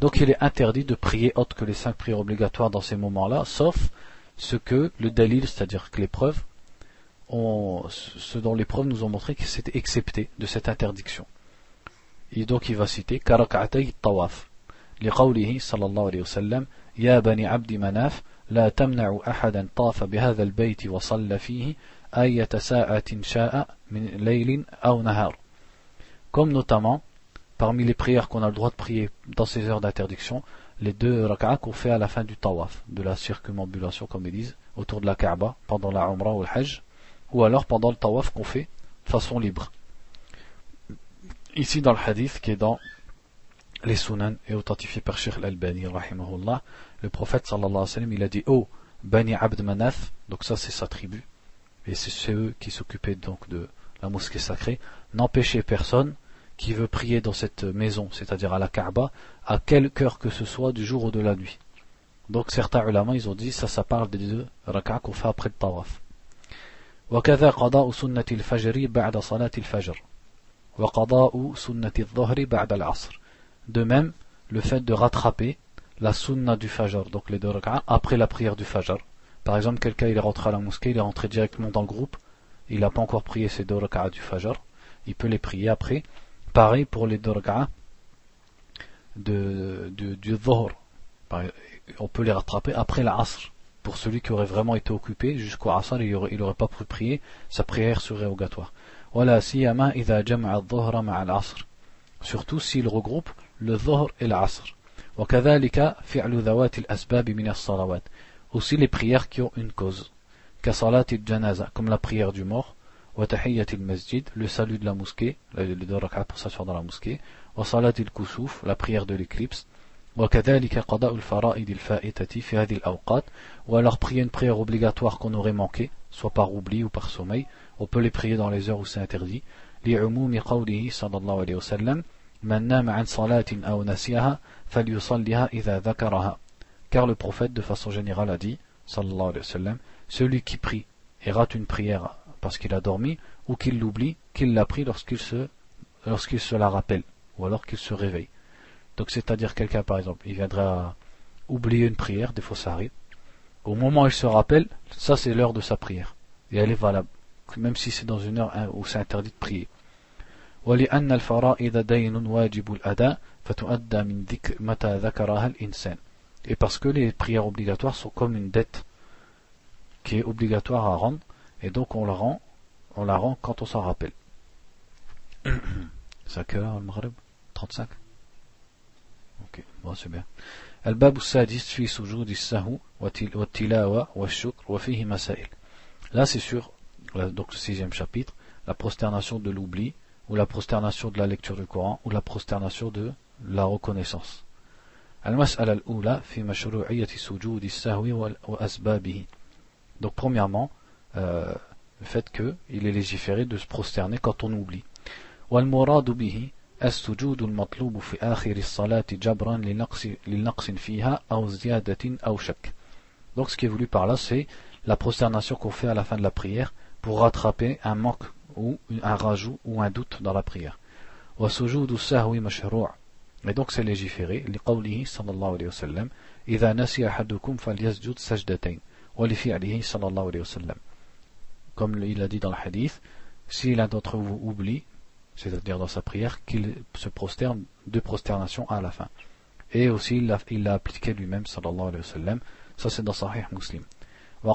Donc il est interdit de prier autre que les cinq prières obligatoires dans ces moments-là, sauf ce que le dalil, c'est-à-dire que les preuves, ce dont les preuves nous ont montré que c'était excepté de cette interdiction. Et donc il va citer karakatay tawaf. لقوله صلى الله عليه وسلم يا بني عبد مناف لا تمنع أحدا طاف بهذا البيت وصلى فيه أية ساعة شاء من ليل أو نهار Comme notamment, parmi les prières qu'on a le droit de prier dans ces heures d'interdiction, les deux rak'ah qu'on fait à la fin du tawaf, de la circumambulation comme ils disent, autour de la Kaaba, pendant la Umrah ou le Hajj, ou alors pendant le tawaf qu'on fait de façon libre. Ici dans le hadith qui est dans les sunan est authentifié par Sheikh al-Albani, rahimahullah. Le prophète sallallahu alayhi wa sallam, il a dit Oh, Bani Abd Manaf, donc ça c'est sa tribu. et c'est eux qui s'occupaient donc de la mosquée sacrée, n'empêchaient personne qui veut prier dans cette maison, c'est-à-dire à la Kaaba, à quel cœur que ce soit du jour ou de la nuit. Donc certains ulama, ils ont dit, ça, ça parle des deux rak'a qu'on fait après le tawaf. وكذا قضاء سنة الفجر بعد صلاة الفجر de même le fait de rattraper la sunna du fajr donc les deux après la prière du fajr par exemple quelqu'un est rentré à la mosquée il est rentré directement dans le groupe il n'a pas encore prié ses deux du fajr il peut les prier après pareil pour les deux de, du dhuhr on peut les rattraper après la asr. Pour celui qui aurait vraiment été occupé jusqu'au asr, il n'aurait pas pu prier, sa prière serait obligatoire. Surtout s'il regroupe le dhuhr et l'asr. Aussi les prières qui ont une cause. comme la prière du mort, le salut de la mosquée, le deux pour s'asseoir dans la mosquée, la prière de l'éclipse, وكذلك قضاء الفرائض الفائتة في هذه الأوقات ou alors prier une prière obligatoire qu'on aurait manqué soit par oubli ou par sommeil on peut les prier dans les heures où c'est interdit لعموم قوله صلى الله عليه وسلم من نام عن صلاة أو نسيها فليصليها إذا ذكرها car le prophète de façon générale a dit صلى الله عليه وسلم celui qui prie et rate une prière parce qu'il a dormi ou qu'il l'oublie qu'il l'a pris lorsqu'il se lorsqu'il se la rappelle ou alors qu'il se réveille donc c'est-à-dire quelqu'un par exemple, il viendra oublier une prière, des fois ça arrive. Au moment où il se rappelle, ça c'est l'heure de sa prière. Et elle est valable. Même si c'est dans une heure hein, où c'est interdit de prier. Et parce que les prières obligatoires sont comme une dette qui est obligatoire à rendre, et donc on la rend, on la rend quand on s'en rappelle. C'est à quelle heure le Maghreb 35 Ok, bon c'est bien. الباب السادس في سجود السهو والتلاوة والشكر وفيه مسائل. Là c'est sur donc le sixième chapitre, la prosternation de l'oubli, ou la prosternation de la lecture du Coran, ou la prosternation de la reconnaissance. المسألة الأولى في مشروعية سجود السهو وأسبابه. Donc premièrement, euh, le fait qu'il est légiféré de se prosterner quand on oublie. والمراد به السجود المطلوب في آخر الصلاة جبرا لنقص, لنقص فيها أو زيادة أو شك Donc ce qui est voulu par là, c'est la prosternation qu'on fait à la fin de la prière pour rattraper un manque ou un rajout ou un doute dans la prière. وسجود السهو مشروع Et donc c'est légiféré لقوله صلى الله عليه وسلم إذا نسي أحدكم فليسجد سجدتين ولفعله صلى الله عليه وسلم Comme il a dit dans le hadith, si l'un d'entre vous oublie, c'est-à-dire dans sa prière, qu'il se prosterne deux prosternations à la fin. Et aussi, il l'a appliqué lui-même, sallallahu alayhi wa sallam. Ça, c'est dans Sahih Muslim. Et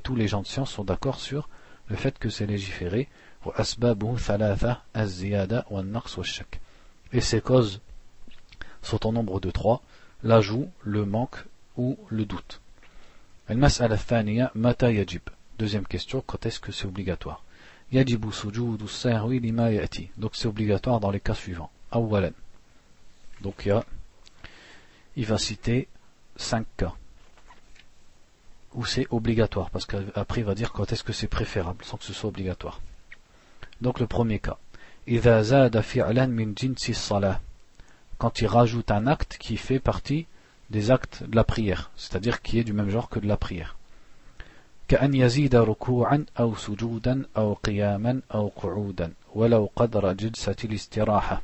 tous les gens de science sont d'accord sur le fait que c'est légiféré. Et ces causes sont en nombre de trois l'ajout, le manque ou le doute. Deuxième question, quand est-ce que c'est obligatoire Donc c'est obligatoire dans les cas suivants. Donc il, il va citer cinq cas où c'est obligatoire, parce qu'après il va dire quand est-ce que c'est préférable sans que ce soit obligatoire. Donc le premier cas. Quand il rajoute un acte qui fait partie des actes de la prière, c'est-à-dire qui est du même genre que de la prière. كأن يزيد ركوعا أو سجودا أو قياما أو قعودا ولو قدر جلسة الاستراحة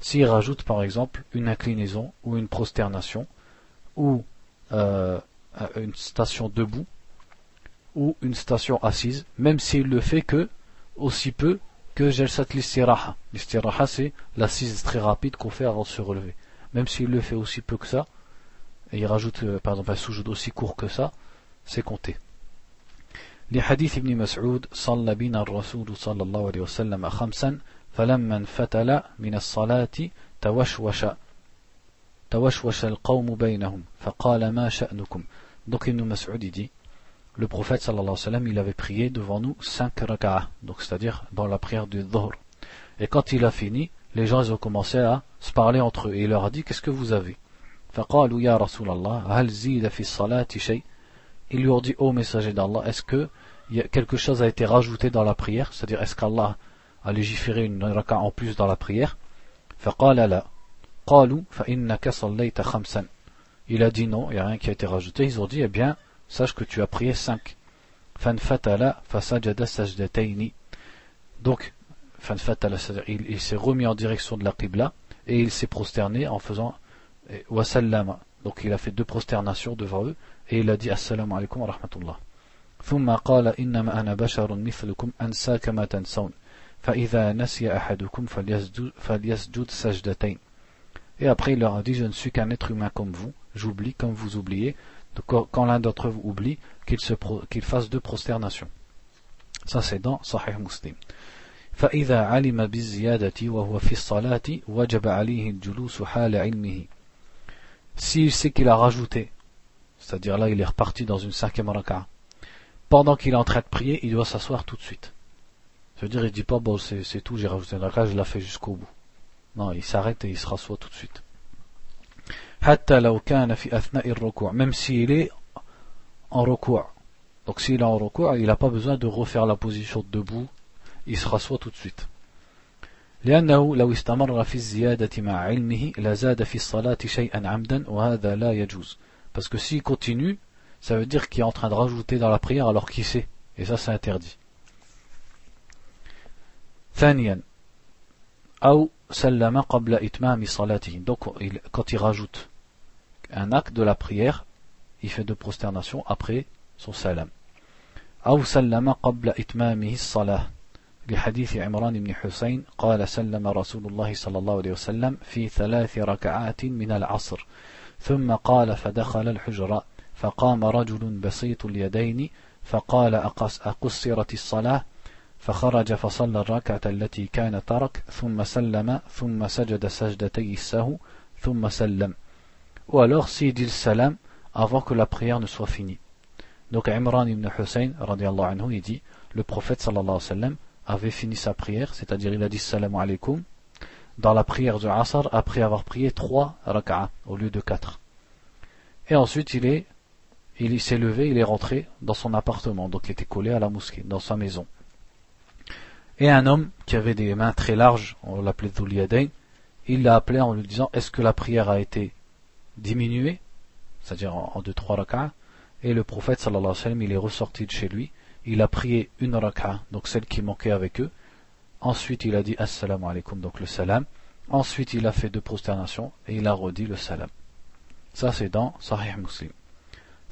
S'il rajoute par exemple une inclinaison ou une prosternation ou euh, une station debout ou une station assise, même s'il le fait que aussi peu que Jalsat l'istiraha. L'istiraha c'est l'assise très rapide qu'on fait avant de se relever. Même s'il le fait aussi peu que ça, et il rajoute euh, par exemple un soujoud aussi court que ça, c'est compté. لحديث ابن مسعود صلى بنا الرسول صلى الله عليه وسلم خمسا فلما انفتل من الصلاة توشوش donc Ibn Mas'ud dit le prophète sallallahu alayhi wa sallam, il avait prié devant nous cinq raka'ah, donc c'est-à-dire dans la prière du dhuhr. Et quand il a fini, les gens ils ont commencé à se parler entre eux et il leur a dit qu'est-ce que vous avez? Ils lui ont dit ô oh, messager d'Allah, est-ce que quelque chose a été rajouté dans la prière, c'est-à-dire est-ce qu'Allah a légiféré une raka'a en plus dans la prière? il a dit non, il n'y a rien qui a été rajouté. Ils ont dit, eh bien, sache que tu as prié cinq. Donc, il, il s'est remis en direction de la Qibla et il s'est prosterné en faisant wasallama. Donc il a fait deux prosternations devant eux et il a dit assalamu alaikum wa rahmatullah. ثم قال إنما أنا بشر مثلكم أنسى كما تنسون فإذا نسي أحدكم فليسجد, فليسجد سجدتين Et après il leur a dit je ne suis qu'un être humain comme vous, j'oublie comme vous oubliez. Donc, quand l'un d'entre vous oublie, qu'il qu'il fasse deux prosternations. Ça c'est dans Sahih Muslim. فإذا علم بالزيادة وهو في الصلاة وجب عليه الجلوس حال علمه s'il sait qu'il a rajouté, c'est-à-dire là il est reparti dans une cinquième raka, pendant qu'il est en train de prier, il doit s'asseoir tout de suite. Ça veut dire, il dit pas, bon, c'est tout, j'ai rajouté une raka, je l'ai fait jusqu'au bout. Non, il s'arrête et il se rassoit tout de suite. Même s'il est en recours. Donc s'il est en recours, il n'a pas besoin de refaire la position debout, il se rassoit tout de suite. لأنه لو استمر في الزيادة مع علمه لزاد في الصلاة شيئا عمدا وهذا لا يجوز parce que s'il continue ça veut dire qu'il est en train de rajouter dans la prière alors qu'il sait et ça c'est interdit ثانيا أو سلم قبل إتمام صلاته. Donc quand il rajoute un acte de la prière il fait deux prosternations après son salam. أو سلم قبل إتمامه الصلاة. لحديث عمران بن حسين قال سلم رسول الله صلى الله عليه وسلم في ثلاث ركعات من العصر. ثم قال فدخل الحجرة فقام رجل بسيط اليدين. فقال أقص أقصرت الصلاة؟ فخرج فصلى الركعة التي كان ترك ثم سلم ثم سجد سجدتي السهو ثم سلم ou alors s'il dit le salam avant que la prière ne soit finie. Donc Imran ibn Hussein, anhu, il dit, le prophète sallallahu alayhi wa sallam avait fini sa prière, c'est-à-dire il a dit salam alaikum, dans la prière du Asr après avoir prié trois rak'ah au lieu de quatre. Et ensuite il est, il s'est levé, il est rentré dans son appartement, donc il était collé à la mosquée, dans sa maison. Et un homme qui avait des mains très larges, on l'appelait Dhuliadain, il l'a appelé en lui disant est-ce que la prière a été diminuée, c'est-à-dire en, deux, trois rak'ah, et le prophète sallallahu alayhi wa sallam il est ressorti de chez lui, il a prié une rak'a, donc celle qui manquait avec eux. Ensuite, il a dit Assalamu alaikum, donc le salam. Ensuite, il a fait deux prosternations et il a redit le salam. Ça, c'est dans Sahih Muslim.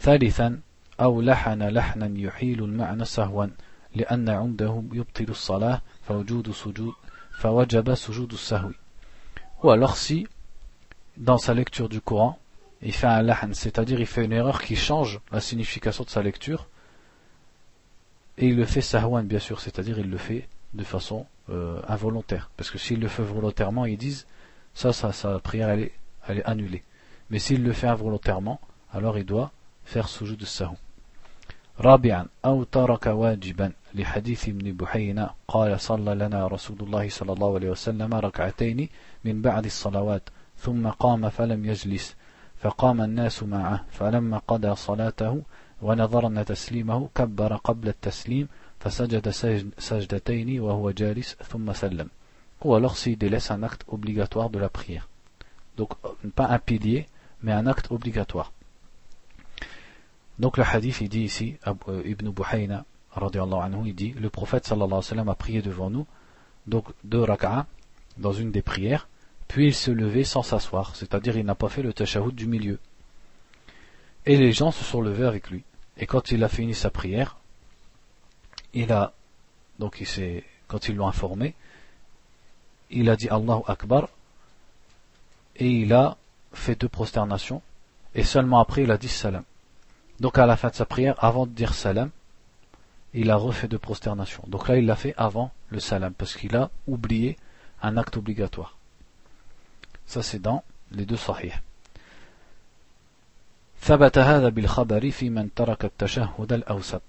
ثالثا أو لحن لحنا يحيل المعنى سهوا لأن عنده يبطل الصلاة فوجود سجود فوجب سجود السهو ou alors si dans sa lecture du Coran il fait un lahn c'est-à-dire il fait une erreur qui change la signification de sa lecture et il le fait sahwan bien sûr, c'est-à-dire il le fait de façon euh, involontaire. Parce que s'il le fait volontairement, ils disent ça, ça sa prière elle est, elle est annulée. Mais s'il le fait involontairement, alors il doit faire sujoud de sahou. رابعا أو ترك واجبا لحديث ابن بحينا قال صلى لنا رسول الله صلى الله عليه وسلم ركعتين من بعد الصلوات ثم قام فلم يجلس فقام الناس معه فلما قضى صلاته ونظرنا تسليمه كبر قبل التسليم فسجد سجدتين وهو جالس ثم سلم. Ou alors s'il délaisse un acte obligatoire de la prière. Donc pas un pilier mais un acte obligatoire. Donc le hadith il dit ici Ibn Buhayna anhu, il dit le prophète sallallahu alayhi wa sallam a prié devant nous donc deux rak'a dans une des prières puis il se levait sans s'asseoir c'est à dire il n'a pas fait le tashahhud du milieu et les gens se sont levés avec lui et quand il a fini sa prière, il a, donc il s'est, quand ils l'ont informé, il a dit Allahu Akbar, et il a fait deux prosternations, et seulement après il a dit salam. Donc à la fin de sa prière, avant de dire salam, il a refait deux prosternations. Donc là il l'a fait avant le salam, parce qu'il a oublié un acte obligatoire. Ça c'est dans les deux sahih. ثبت هذا بالخبر في من ترك التشهد الأوسط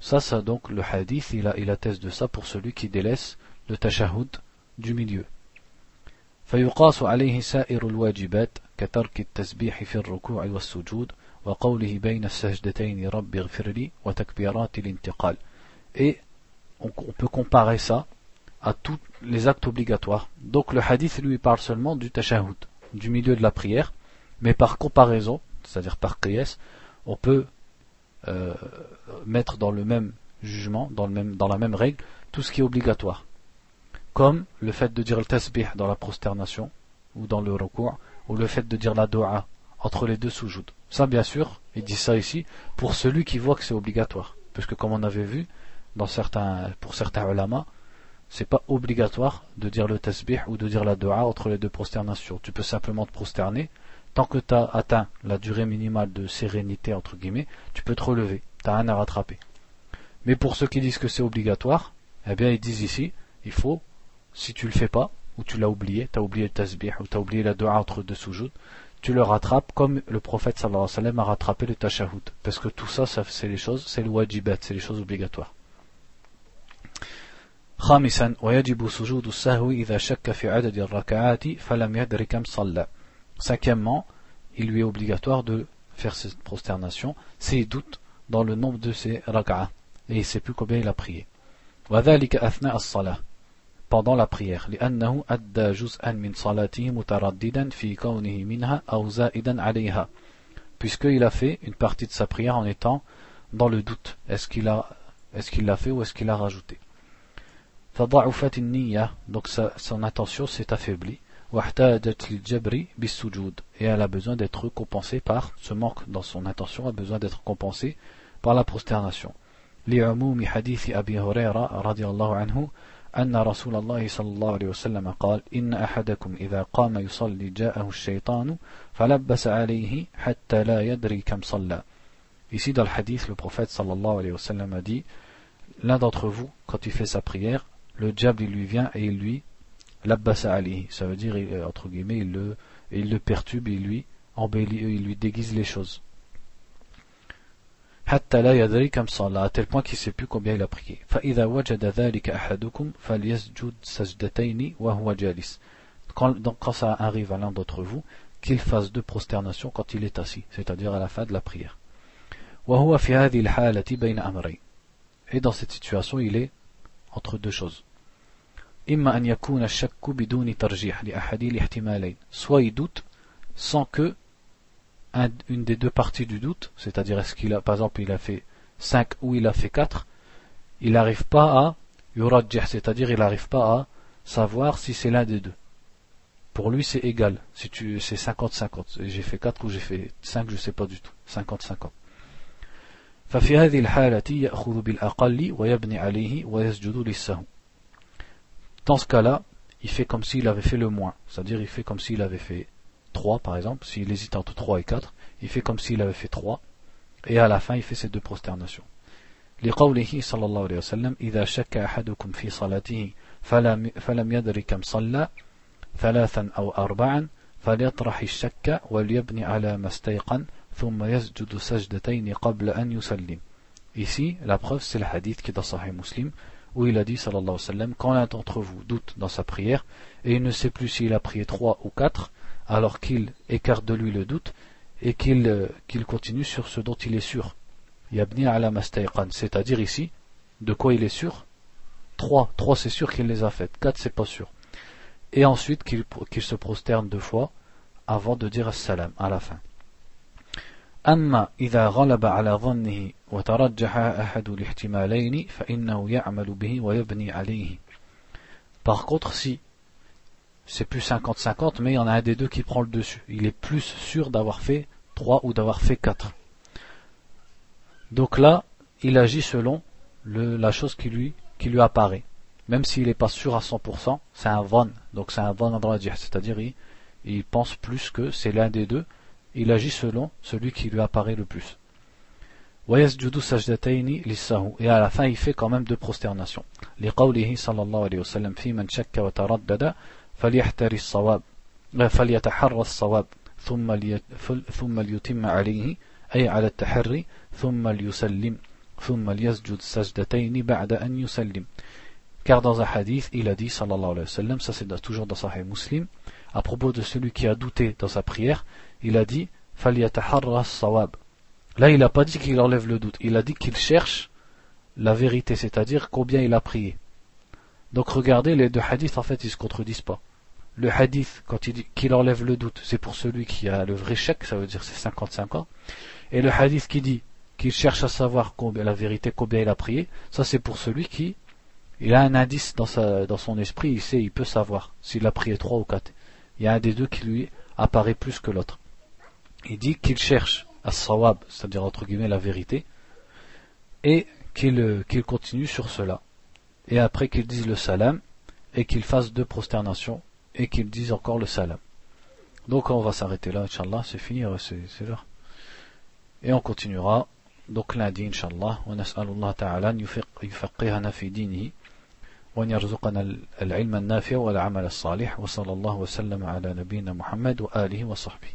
Ça, ça donc le hadith, il, a, il atteste de ça pour celui qui délaisse le tashahhud du milieu. فيقاس عليه سائر الواجبات كترك التسبيح في الركوع والسجود et on, peut comparer ça à tous les actes obligatoires. Donc le hadith lui parle seulement du tashahhud, du milieu de la prière, mais par comparaison, c'est-à-dire par qiyas, on peut euh, mettre dans le même jugement, dans, la même règle, tout ce qui est obligatoire. Comme le fait de dire le tasbih dans la prosternation, ou dans le recours, ou le fait de dire la dua entre les deux sujouds. Ça, bien sûr, il dit ça ici, pour celui qui voit que c'est obligatoire. Parce que comme on avait vu, dans certains, pour certains ulama, c'est pas obligatoire de dire le tasbih ou de dire la dua entre les deux prosternations. Tu peux simplement te prosterner. Tant que tu as atteint la durée minimale de sérénité, entre guillemets, tu peux te relever. Tu rien à rattraper. Mais pour ceux qui disent que c'est obligatoire, eh bien ils disent ici, il faut, si tu le fais pas, ou tu l'as oublié, tu as oublié le tasbih, ou tu as oublié la dua entre deux sujouds, tu le rattrapes comme le prophète sallallahu alayhi wa sallam a rattrapé le tashahhud. Parce que tout ça, ça c'est les choses, c'est le wajibat, c'est les choses obligatoires. خامسا ويجب سجود السهو إذا شك في عدد الركعات فلم يدر كم صلى. Cinquièmement, il lui est obligatoire de faire cette prosternation s'il doute dans le nombre de ses rak'ah et il ne sait plus combien il a prié. وذلك أثناء الصلاة pendant la prière لأنه أدى جزءا من صلاته مترددا في كونه منها أو زائدا عليها puisqu'il a fait une partie de sa prière en étant dans le doute est-ce qu'il a est-ce qu'il l'a fait ou est-ce qu'il a rajouté فضعفت النية donc sa, son attention s'est affaiblie واحتاجت للجبر بالسجود et elle a besoin d'être compensée par ce manque dans son attention a besoin d'être compensée par la prosternation لعموم حديث أبي هريرة رضي الله عنه أن رسول الله صلى الله عليه وسلم قال إن أحدكم إذا قام يصلي جاءه الشيطان فلبس عليه حتى لا يدري كم صلى Ici dans le hadith, le prophète sallallahu alayhi wa sallam a dit L'un d'entre vous, quand il fait sa prière, le diable il lui vient et il lui l'abbasa alayhi. Ça veut dire, entre guillemets, il le, il le perturbe, il lui embellit, il lui déguise les choses. tel point qu'il ne sait plus combien il a prié. Donc quand ça arrive à l'un d'entre vous, qu'il fasse deux prosternations quand il est assis, c'est-à-dire à la fin de la prière. Et dans cette situation, il est entre deux choses. Soit il doute sans que une des deux parties du doute, c'est-à-dire est-ce qu'il a, par exemple, il a fait 5 ou il a fait 4, il n'arrive pas à yurajjih, c'est-à-dire il n'arrive pas à savoir si c'est l'un des deux. Pour lui, c'est égal. Si tu, c'est 50-50. J'ai fait 4 ou j'ai fait 5, je sais pas du tout. 50-50. Dans ce cas-là, il fait comme s'il avait fait le moins, c'est-à-dire il fait comme s'il avait fait 3 par exemple, s'il hésite entre 3 et 4, il fait comme s'il avait fait 3, et à la fin il fait ces deux prosternations. لقوله صلى الله عليه وسلم إذا شك أحدكم في صلاته فلم, فلم يدر كم صلى ثلاثا أو أربعا فليطرح الشك وليبني على ما استيقن ثم يسجد سجدتين قبل أن يسلم Ici, la preuve, c'est le hadith qui est dans Sahih Muslim, où il a dit, sallallahu alayhi wa sallam, quand l'un d'entre vous doute dans sa prière, et il ne sait plus s'il a prié trois ou quatre, alors qu'il écarte de lui le doute et qu'il euh, qu'il continue sur ce dont il est sûr. Yabni ala c'est-à-dire ici, de quoi il est sûr Trois, trois c'est sûr qu'il les a faites, quatre c'est pas sûr. Et ensuite qu'il se prosterne deux fois avant de dire salam à la fin. أما إذا غلب على ظنه وترجح أحد الاحتمالين فإنه يعمل به ويبني عليه. Par contre, si c'est plus 50-50, mais il y en a un des deux qui prend le dessus. Il est plus sûr d'avoir fait 3 ou d'avoir fait 4. Donc là, il agit selon la chose qui lui, apparaît. Même s'il n'est pas sûr à 100%, c'est un von, donc c'est un von dire, c'est-à-dire il, pense plus que c'est l'un des deux, il agit selon celui qui lui apparaît le plus. Et à la fin, il fait quand même deux prosternations. فليحتري الصواب فليتحرى الصواب ثم ثم ليتم عليه أي على التحري ثم ليسلم ثم ليسجد سجدتين بعد أن يسلم Car dans un hadith, il a dit, sallallahu alayhi wa sallam, ça c'est toujours dans Sahih Muslim, à propos de celui qui a douté dans sa prière, il a dit, فَلْيَتَحَرَّ الصَّوَابِ Là, il n'a pas dit qu'il enlève le doute, il a dit qu'il cherche la vérité, c'est-à-dire combien il a prié. Donc regardez, les deux hadiths, en fait, ils ne se contredisent pas. Le hadith, quand il dit qu'il enlève le doute, c'est pour celui qui a le vrai chèque, ça veut dire c'est 55 ans. Et le hadith qui dit qu'il cherche à savoir combien, la vérité, combien il a prié, ça c'est pour celui qui il a un indice dans, son esprit, il sait, il peut savoir s'il a prié trois ou quatre. Il y a un des deux qui lui apparaît plus que l'autre. Il dit qu'il cherche à sawab, c'est-à-dire entre guillemets la vérité, et qu'il qu'il continue sur cela. Et après qu'il dise le salam, et qu'il fasse deux prosternations, et qu'il dise encore le salam. Donc on va s'arrêter là, Inch'Allah, c'est fini, c'est l'heure. Et on continuera donc lundi, Inch'Allah, ونسأل الله تعالى أن يفقهنا في دينه وأن يرزقنا العلم النافع والعمل الصالح وصلى الله وسلم على نبينا محمد وآله وصحبه